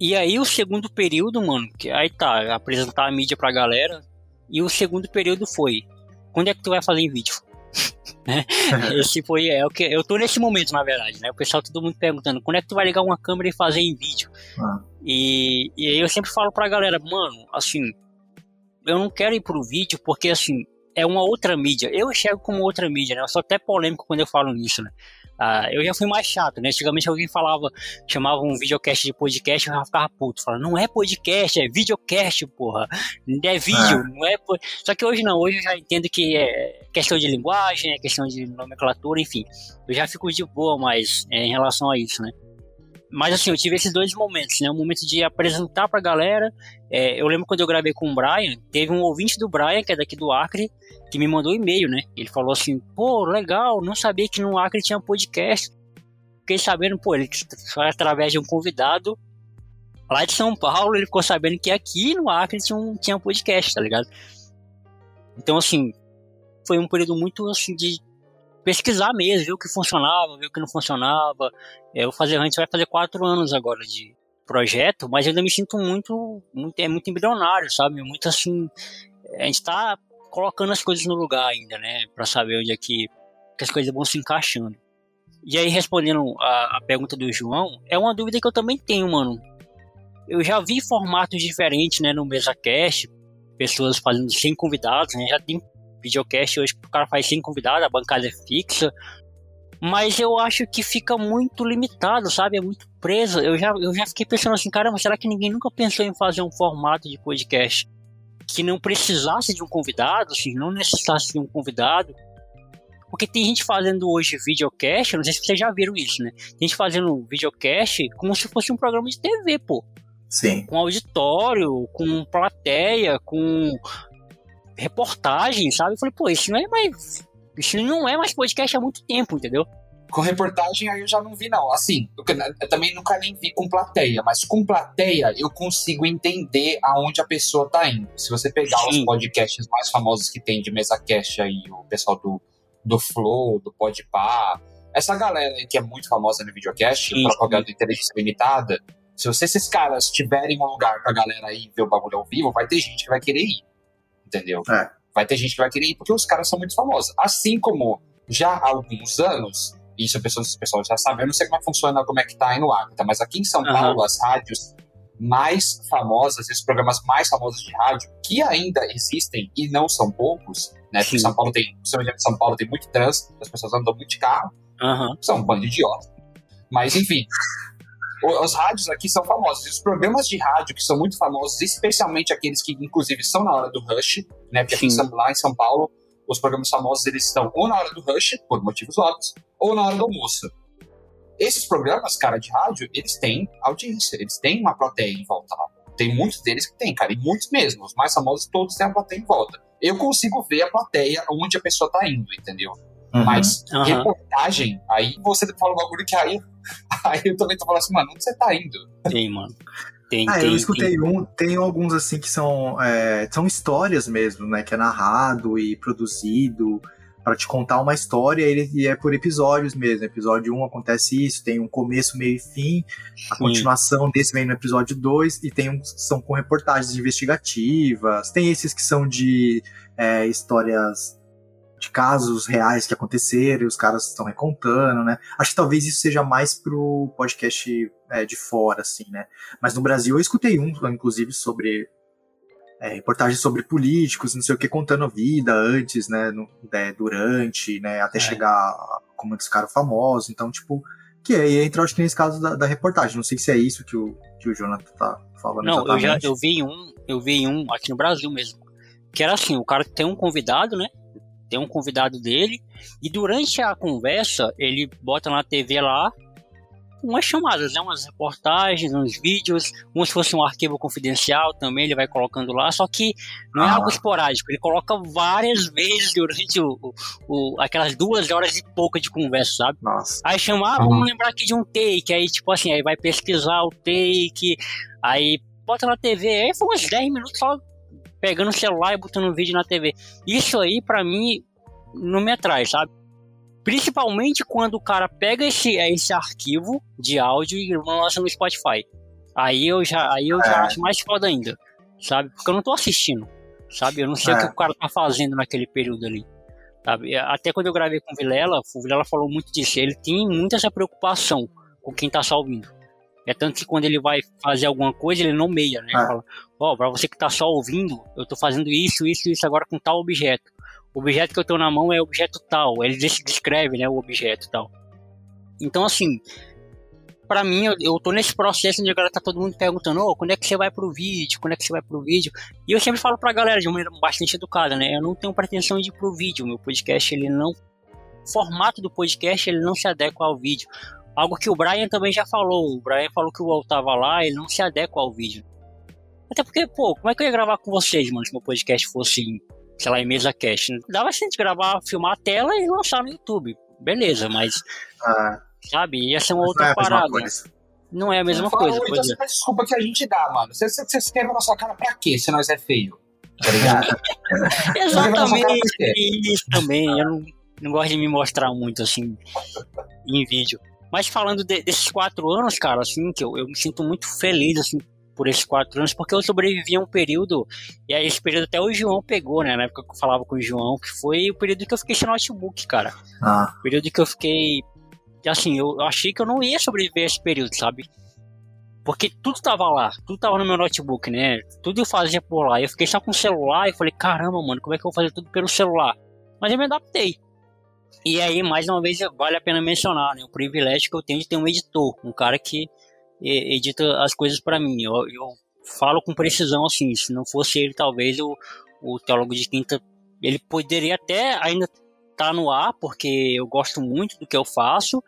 E aí o segundo período, mano, que aí tá, apresentar a mídia pra galera. E o segundo período foi, quando é que tu vai fazer em vídeo? <laughs> né? <laughs> Esse foi é o que eu tô nesse momento, na verdade, né? O pessoal todo mundo perguntando, quando é que tu vai ligar uma câmera e fazer em vídeo? Ah. E, e aí eu sempre falo pra galera, mano, assim, eu não quero ir pro vídeo porque assim, é uma outra mídia. Eu enxergo como outra mídia, né? Eu sou até polêmico quando eu falo nisso, né? Ah, eu já fui mais chato, né? Antigamente alguém falava, chamava um videocast de podcast, eu já ficava puto. Falava, não é podcast, é videocast, porra. É vídeo, ah. não é. Só que hoje não, hoje eu já entendo que é questão de linguagem, é questão de nomenclatura, enfim. Eu já fico de boa mais é, em relação a isso, né? Mas assim, eu tive esses dois momentos, né? O momento de apresentar pra galera. É, eu lembro quando eu gravei com o Brian, teve um ouvinte do Brian, que é daqui do Acre, que me mandou um e-mail, né? Ele falou assim, pô, legal, não sabia que no Acre tinha podcast. Fiquei sabendo, pô, ele foi através de um convidado lá de São Paulo, ele ficou sabendo que aqui no Acre tinha um, tinha um podcast, tá ligado? Então, assim, foi um período muito, assim, de pesquisar mesmo, ver o que funcionava, ver o que não funcionava. Eu fazer, a gente vai fazer quatro anos agora de projeto, mas eu ainda me sinto muito, muito é muito embrionário, sabe? Muito assim, a gente está colocando as coisas no lugar ainda, né? Para saber onde é que, que, as coisas vão se encaixando. E aí, respondendo a, a pergunta do João, é uma dúvida que eu também tenho, mano. Eu já vi formatos diferentes, né, no MesaCast, pessoas fazendo sem convidados, né? Já tem videocast hoje o cara faz sem convidado, a bancada é fixa. Mas eu acho que fica muito limitado, sabe? É muito preso. Eu já, eu já fiquei pensando assim, caramba, será que ninguém nunca pensou em fazer um formato de podcast que não precisasse de um convidado, assim, não necessitasse de um convidado? Porque tem gente fazendo hoje videocast, não sei se vocês já viram isso, né? Tem gente fazendo videocast como se fosse um programa de TV, pô. Sim. Com auditório, com plateia, com reportagem, sabe? Eu falei, pô, isso não é mais. Isso não é mais podcast há muito tempo, entendeu? Com reportagem aí eu já não vi, não. Assim, eu também nunca nem vi com plateia, mas com plateia eu consigo entender aonde a pessoa tá indo. Se você pegar Sim. os podcasts mais famosos que tem de mesa cast aí, o pessoal do, do Flow, do Podpah, essa galera aí que é muito famosa no videocast, Sim. propaganda inteligência limitada, se você, esses caras tiverem um lugar pra galera aí ver o bagulho ao vivo, vai ter gente que vai querer ir entendeu? É. Vai ter gente que vai querer ir porque os caras são muito famosos. Assim como já há alguns anos, isso pessoas já sabem, eu não sei como é que funciona, como é que tá aí no Acta, mas aqui em São uhum. Paulo, as rádios mais famosas, os programas mais famosos de rádio, que ainda existem e não são poucos, né? Porque São Paulo tem, São Paulo tem muito trânsito, as pessoas andam muito de carro, uhum. são um bando de idiota. Mas enfim, os rádios aqui são famosos. E os programas de rádio que são muito famosos, especialmente aqueles que, inclusive, são na hora do rush, né? Porque aqui lá em São Paulo, os programas famosos eles estão ou na hora do rush, por motivos óbvios, ou na hora do almoço. Esses programas, cara, de rádio, eles têm audiência, eles têm uma plateia em volta lá. Tem muitos deles que tem, cara, e muitos mesmo. Os mais famosos todos têm a plateia em volta. Eu consigo ver a plateia onde a pessoa tá indo, entendeu? Uhum, Mas uhum. reportagem, aí você fala um bagulho que aí, aí eu também tô falando assim, mano, onde você tá indo? Tem, mano. Tem, ah, tem, eu escutei tem. um, tem alguns assim que são, é, são histórias mesmo, né? Que é narrado e produzido para te contar uma história e é por episódios mesmo. Episódio 1 acontece isso, tem um começo, meio e fim. A Sim. continuação desse vem no episódio 2 e tem uns que são com reportagens investigativas. Tem esses que são de é, histórias de casos reais que aconteceram e os caras estão recontando, né? Acho que talvez isso seja mais pro podcast é, de fora, assim, né? Mas no Brasil eu escutei um, inclusive, sobre é, reportagens sobre políticos, não sei o que, contando a vida antes, né, no, né durante, né, até é. chegar como dos caras famosos. Então, tipo, que aí entra, acho que nesse caso da, da, reportagem. Não sei se é isso que o, que o Jonathan tá falando. Não, eu já eu vi um, eu vi um aqui no Brasil mesmo. Que era assim, o cara tem um convidado, né? Tem um convidado dele, e durante a conversa, ele bota na TV lá umas chamadas, né? Umas reportagens, uns vídeos, como se fosse um arquivo confidencial também, ele vai colocando lá, só que não é ah. algo esporádico, ele coloca várias vezes durante o, o, aquelas duas horas e pouca de conversa, sabe? Nossa. Aí chama, ah, vamos lembrar aqui de um take, aí tipo assim, aí vai pesquisar o take, aí bota na TV, aí foi uns 10 minutos só pegando o celular e botando um vídeo na TV. Isso aí, para mim, não me atrai, sabe? Principalmente quando o cara pega esse, esse arquivo de áudio e lança no Spotify. Aí eu já, aí eu é. já acho mais foda ainda, sabe? Porque eu não tô assistindo, sabe? Eu não sei é. o que o cara tá fazendo naquele período ali. Sabe? Até quando eu gravei com o Vilela, o Vilela falou muito disso. Ele tem muita essa preocupação com quem tá só ouvindo. É tanto que quando ele vai fazer alguma coisa, ele nomeia, né? É. fala, ó, oh, pra você que tá só ouvindo, eu tô fazendo isso, isso, isso agora com tal objeto o objeto que eu tenho na mão é objeto tal, ele descreve, né, o objeto tal. Então, assim, para mim, eu, eu tô nesse processo onde agora tá todo mundo perguntando, oh, quando é que você vai pro vídeo, quando é que você vai pro vídeo? E eu sempre falo pra galera de uma maneira bastante educada, né, eu não tenho pretensão de ir pro vídeo, meu podcast, ele não... O formato do podcast, ele não se adequa ao vídeo. Algo que o Brian também já falou, o Brian falou que o UOL tava lá, ele não se adequa ao vídeo. Até porque, pô, como é que eu ia gravar com vocês, mano, se meu podcast fosse sei lá, em mesa cast. Dava assim de gravar, filmar a tela e lançar no YouTube. Beleza, mas. Ah, sabe, ia ser uma outra é parada. Não é a mesma falo, coisa. Então você desculpa que a gente dá, mano. Você, você, você escreve na nossa cara pra quê se nós é feio? Tá ligado? <laughs> Exatamente. Isso também. Eu não, não gosto de me mostrar muito assim em vídeo. Mas falando de, desses quatro anos, cara, assim, que eu, eu me sinto muito feliz, assim, por esses quatro anos, porque eu sobrevivi a um período, e aí esse período até o João pegou, né? Na época que eu falava com o João, que foi o período que eu fiquei sem notebook, cara. Ah. O período que eu fiquei. Assim, eu achei que eu não ia sobreviver a esse período, sabe? Porque tudo tava lá, tudo tava no meu notebook, né? Tudo eu fazia por lá. Eu fiquei só com o celular e falei, caramba, mano, como é que eu vou fazer tudo pelo celular? Mas eu me adaptei. E aí, mais uma vez, vale a pena mencionar, né? O privilégio que eu tenho de ter um editor, um cara que edita as coisas para mim. Eu, eu, falo com precisão assim, se não fosse ele, talvez o, o Teólogo de Quinta, ele poderia até ainda estar tá no ar, porque eu gosto muito do que eu faço,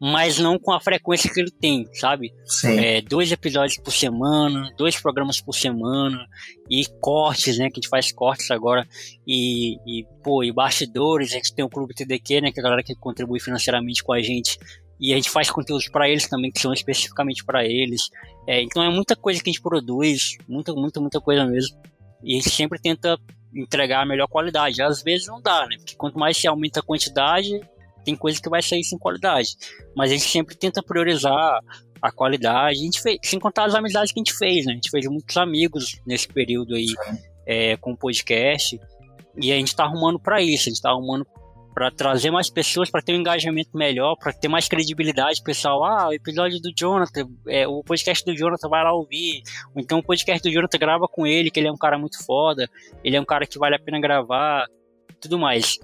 mas não com a frequência que ele tem, sabe? É, dois episódios por semana, dois programas por semana, e cortes, né? Que a gente faz cortes agora, e, e pô, e bastidores, a gente tem o Clube TDQ, né? Que é a galera que contribui financeiramente com a gente e a gente faz conteúdos para eles também que são especificamente para eles. É, então é muita coisa que a gente produz, muita, muita, muita coisa mesmo. E a gente sempre tenta entregar a melhor qualidade. Às vezes não dá, né? Porque quanto mais se aumenta a quantidade, tem coisa que vai sair sem qualidade. Mas a gente sempre tenta priorizar a qualidade. A gente fez, sem contar as amizades que a gente fez, né? A gente fez muitos amigos nesse período aí é, com o podcast. E a gente tá arrumando para isso, a gente tá arrumando para trazer mais pessoas, para ter um engajamento melhor, para ter mais credibilidade, pessoal. Ah, o episódio do Jonathan, é, o podcast do Jonathan vai lá ouvir. Ou então o podcast do Jonathan grava com ele, que ele é um cara muito foda, ele é um cara que vale a pena gravar, tudo mais.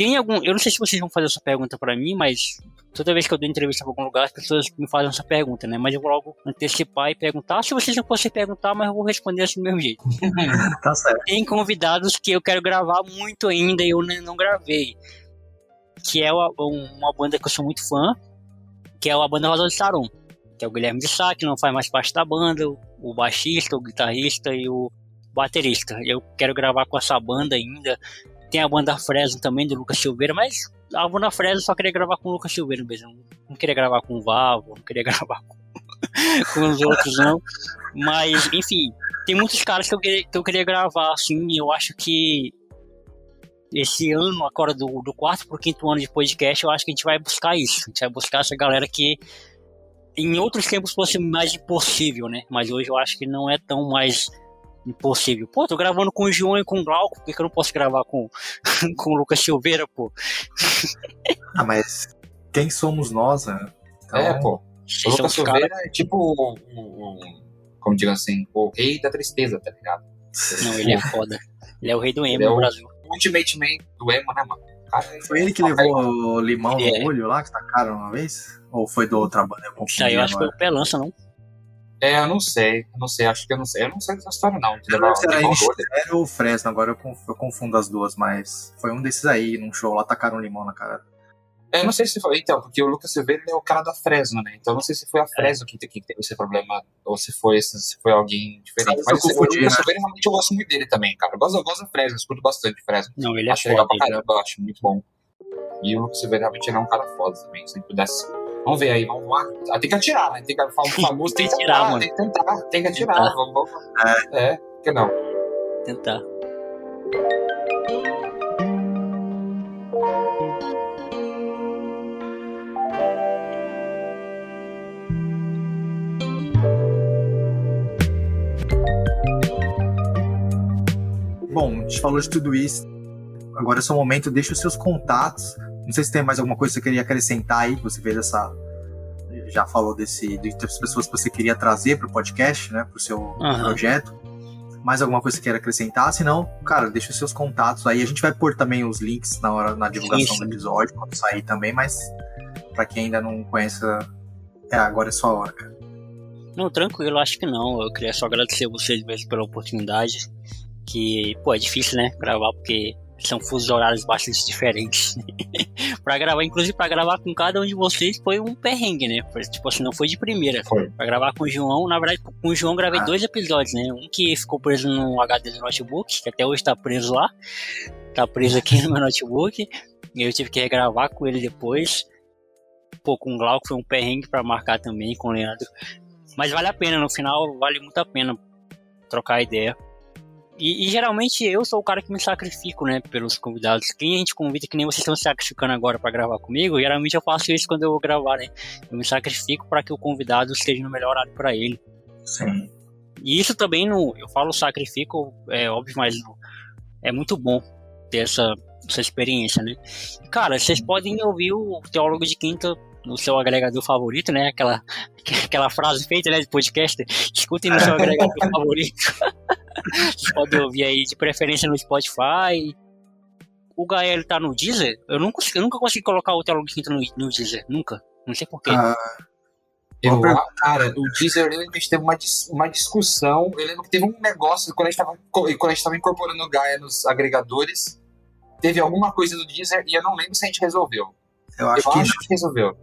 Tem algum. Eu não sei se vocês vão fazer essa pergunta para mim, mas toda vez que eu dou entrevista para algum lugar, as pessoas me fazem essa pergunta, né? Mas eu vou logo antecipar e perguntar. Se vocês não fossem perguntar, mas eu vou responder assim do mesmo jeito. <laughs> tá certo. Tem convidados que eu quero gravar muito ainda e eu não gravei que é uma, uma banda que eu sou muito fã, que é a banda Rosa de Saron, que é o Guilherme de Sá, que não faz mais parte da banda, o baixista, o guitarrista e o baterista. Eu quero gravar com essa banda ainda. Tem a banda Fresno também, do Lucas Silveira, mas a banda Fresno só queria gravar com o Lucas Silveira mesmo. Não queria gravar com o Vavo, não queria <laughs> gravar com, com os outros, não. Mas, enfim, tem muitos caras que eu, queria, que eu queria gravar, assim, e eu acho que esse ano, agora do, do quarto para o quinto ano de podcast, eu acho que a gente vai buscar isso. A gente vai buscar essa galera que em outros tempos fosse mais impossível, né? Mas hoje eu acho que não é tão mais impossível. Pô, tô gravando com o João e com o Glauco, por que, que eu não posso gravar com, <laughs> com o Lucas Silveira, pô? <laughs> ah, mas quem somos nós, né? Então... É, pô. O Lucas Silveira cara... é tipo, um, um, como digo assim, o rei da tristeza, tá ligado? Não, ele é <laughs> foda. Ele é o rei do emo Ele é no o- Brasil. Ultimate Man do emo, né, mano? Cara, Foi ele que tá levou o limão É. no olho lá, que tacaram uma vez? Ou foi do outra banda? Eu Isso confundi aí eu acho que foi o Pelança, não? É, eu não sei, eu não sei, acho que eu não sei. Eu não sei dessa história, não. Eu não se era o Fresno, agora eu conf- eu confundo as duas, mas foi um desses aí, num show lá, tacaram limão na cara. É, eu não sei se foi. Então, porque o Lucas Silveira é o cara da Fresno, né? Então eu não sei se foi a Fresno que, que teve esse problema ou se foi, esse- se foi alguém diferente. Mas eu confundi, o Lucas né? Silveira realmente eu gosto muito dele também, cara. Eu gosto, eu gosto da Fresno, eu escuto bastante Fresno. Não, ele é acho legal foda. pra caramba, eu acho muito bom. E o Lucas Silveira realmente ele é um cara foda também, se ele pudesse. Vamos ver aí, vamos lá. Ah, tem que atirar, né? Tem que falar um <laughs> famoso, tem que Tem que atirar, mano. tem que tentar, tem que atirar. Tentar. Vamos, vamos. É, por que não? Tentar. Bom, a gente falou de tudo isso. Agora é seu momento, deixa os seus contatos. Não sei se tem mais alguma coisa que você queria acrescentar aí, que você fez essa. Já falou desse, das pessoas que você queria trazer para o podcast, né? Para o seu Aham. projeto. Mais alguma coisa que você queira acrescentar? Se não, cara, deixa os seus contatos aí. A gente vai pôr também os links na hora na divulgação Sim, do episódio, quando sair também, mas para quem ainda não conhece, é, agora é sua hora, cara. Não, tranquilo, acho que não. Eu queria só agradecer vocês mesmo pela oportunidade. Que, pô, é difícil, né? Gravar, porque são fusos horários bastante diferentes. <laughs> pra gravar, inclusive pra gravar com cada um de vocês foi um perrengue, né? Tipo assim, não foi de primeira. Foi. Pra gravar com o João, na verdade, com o João gravei Ah. dois episódios, né? Um que ficou preso no HD do notebook, que até hoje tá preso lá. Tá preso aqui no meu <laughs> notebook. E eu tive que regravar com ele depois. Pô, com o Glauco foi um perrengue pra marcar também, com o Leandro. Mas vale a pena, no final vale muito a pena trocar ideia. E, e geralmente eu sou o cara que me sacrifico, né, pelos convidados. Quem a gente convida, que nem vocês estão se sacrificando agora pra gravar comigo, geralmente eu faço isso quando eu vou gravar, né? Eu me sacrifico para que o convidado esteja no melhor horário para ele. Sim. E isso também, no, eu falo sacrifico, é óbvio, mas é muito bom ter essa, essa experiência, né? E, Cara, vocês podem ouvir o Teólogo de Quinta no seu agregador favorito, né? Aquela, <laughs> aquela frase feita, né, de podcast. Escutem no seu <laughs> agregador favorito. <laughs> Podem ouvir aí, de preferência no Spotify. O Gael tá no Deezer? Eu nunca, eu nunca consegui colocar o Teólogo de Quinta no, no Deezer, nunca. Não sei porquê. Ah, Eu, cara, o Deezer, eu lembro que a gente teve uma, dis- uma discussão. Eu lembro que teve um negócio quando a gente tava, quando a gente tava incorporando o Gaia nos agregadores. Teve alguma coisa do Deezer e eu não lembro se a gente resolveu. eu Eu acho acho, que que resolveu.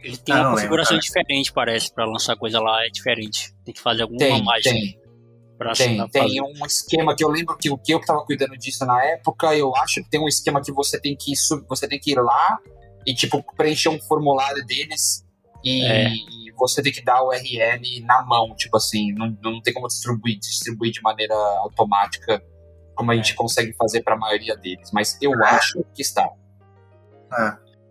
Ele tem Ah, uma configuração lembro, diferente, parece, pra lançar coisa lá, é diferente. Tem que fazer alguma Tem, mágica tem, pra tem. Tem fazer. um esquema que eu lembro que o que eu que tava cuidando disso na época, eu acho que tem um esquema que você tem que, sub- você tem que ir lá e, tipo, preencher um formulário deles e, É. e você tem que dar o URL na mão, tipo assim, não, não tem como distribuir, distribuir de maneira automática como a É. gente consegue fazer para a maioria deles, mas eu acho que está.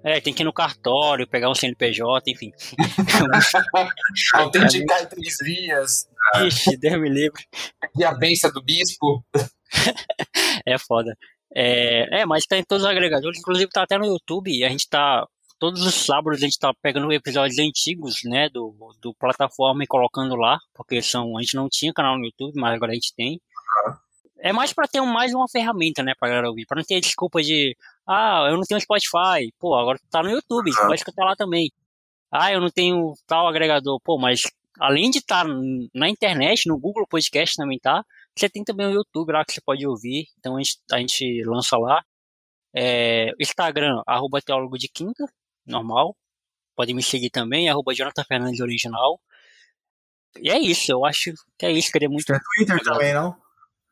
É, tem que ir no cartório, pegar um CNPJ, enfim. <laughs> Autenticar em três vias, Ixi, Deus me livre. e a benção do bispo. <laughs> É foda. É, é, mas tá em todos os agregadores, inclusive tá até no YouTube, a gente tá. Todos os sábados a gente tá pegando episódios antigos, né, do, do plataforma e colocando lá, porque são, a gente não tinha canal no YouTube, mas agora a gente tem. É mais pra ter mais uma ferramenta, né, pra galera ouvir, pra não ter desculpa de, ah, eu não tenho Spotify, pô, agora tá no YouTube, Uhum. pode escutar lá também. Ah, eu não tenho tal agregador, pô, mas além de estar na internet, no Google Podcast também tá, você tem também o YouTube lá que você pode ouvir, então a gente, a gente lança lá. É, Instagram, arroba teólogo de quinta, normal. Pode me seguir também, arroba Jonathan Fernandes Original. E é isso, eu acho que é isso, queria muito. tem Twitter também, não?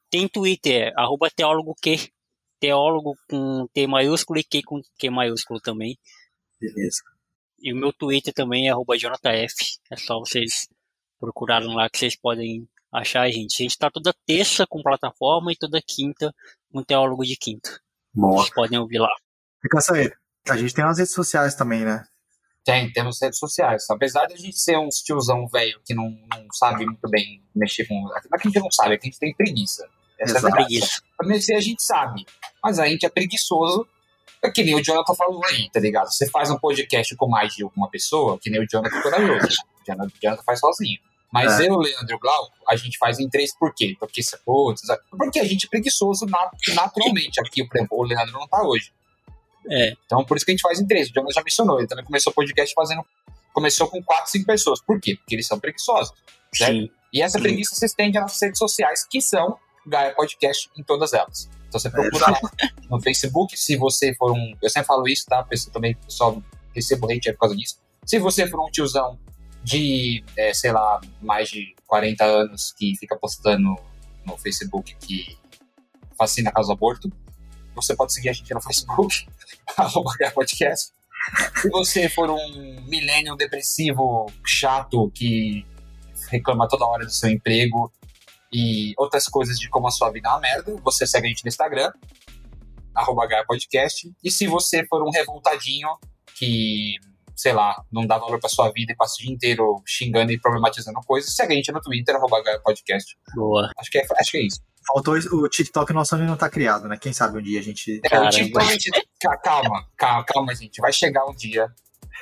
Tem Twitter, arroba teólogo Q. Teólogo com T maiúsculo e Q com Q maiúsculo também. Beleza. E o meu Twitter também é arroba JF. É só vocês procurarem lá que vocês podem achar a gente. A gente tá toda terça com plataforma e toda quinta com teólogo de quinta. Boa. Vocês podem ouvir lá. Fica saber. A gente tem umas redes sociais também, né? Tem, temos redes sociais. Apesar de a gente ser uns tiozão velho que não, não sabe muito bem mexer com. Não é que a gente não sabe, é que a gente tem preguiça. Essa é a Exato. Preguiça. Pra mexer a gente sabe. Mas a gente é preguiçoso. É que nem o Jonathan falou aí, tá ligado? Você faz um podcast com mais de uma pessoa, que nem o Jonathan é corajoso. O Jonathan, Jonathan faz sozinho. Mas é. eu, Leandro e o Glauco, a gente faz em três por quê? Porque, putz, porque a gente é preguiçoso naturalmente. Aqui, por exemplo, o Leandro não tá hoje. É. Então, por isso que a gente faz em três. O Jonas já mencionou, ele também começou o podcast fazendo. Começou com quatro, cinco pessoas. Por quê? Porque eles são preguiçosos. Certo? Sim. E essa Sim. preguiça se estende nas redes sociais, que são Gaia Podcast em todas elas. Então você procura é. lá no Facebook, se você for um. Eu sempre falo isso, tá? Pessoal, também, pessoal, recebo hate por causa disso. Se você for um tiozão de, é, sei lá, mais de 40 anos que fica postando no Facebook que fascina do aborto, você pode seguir a gente no Facebook, <laughs> arroba podcast. Se você for um milênio depressivo chato que reclama toda hora do seu emprego e outras coisas de como a sua vida é uma merda, você segue a gente no Instagram, arroba Podcast. E se você for um revoltadinho que sei lá, não dá valor pra sua vida e passa o dia inteiro xingando e problematizando coisas, segue a gente no Twitter, arroba podcast. Boa. Acho que é, acho que é isso. Faltou o TikTok nosso ainda não tá criado, né? Quem sabe um dia a gente. É, o TikTok, a gente... calma, calma, calma, gente. Vai chegar um dia.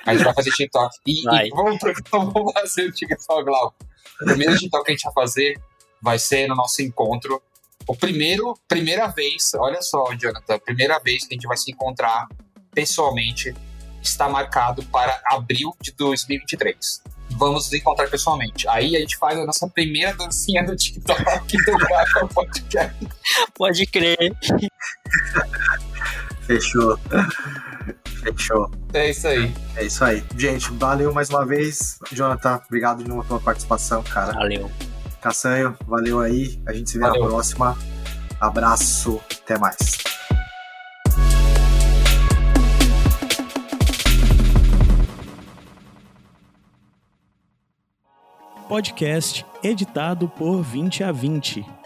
A gente vai fazer TikTok. E, e vamos, vamos fazer o TikTok, Glauco. O primeiro TikTok que a gente vai fazer vai ser no nosso encontro. O primeiro, primeira vez, olha só, Jonathan, primeira vez que a gente vai se encontrar pessoalmente está marcado para abril de 2023. Vamos nos encontrar pessoalmente. Aí a gente faz a nossa primeira dancinha do TikTok <laughs> do Gato Podcast. Pode crer. Fechou. Fechou. É isso aí. É isso aí. Gente, valeu mais uma vez. Jonathan, obrigado de novo pela participação, cara. Valeu. Caçanho, valeu aí. A gente se vê valeu. na próxima. Abraço, até mais. podcast editado por 20 a 20.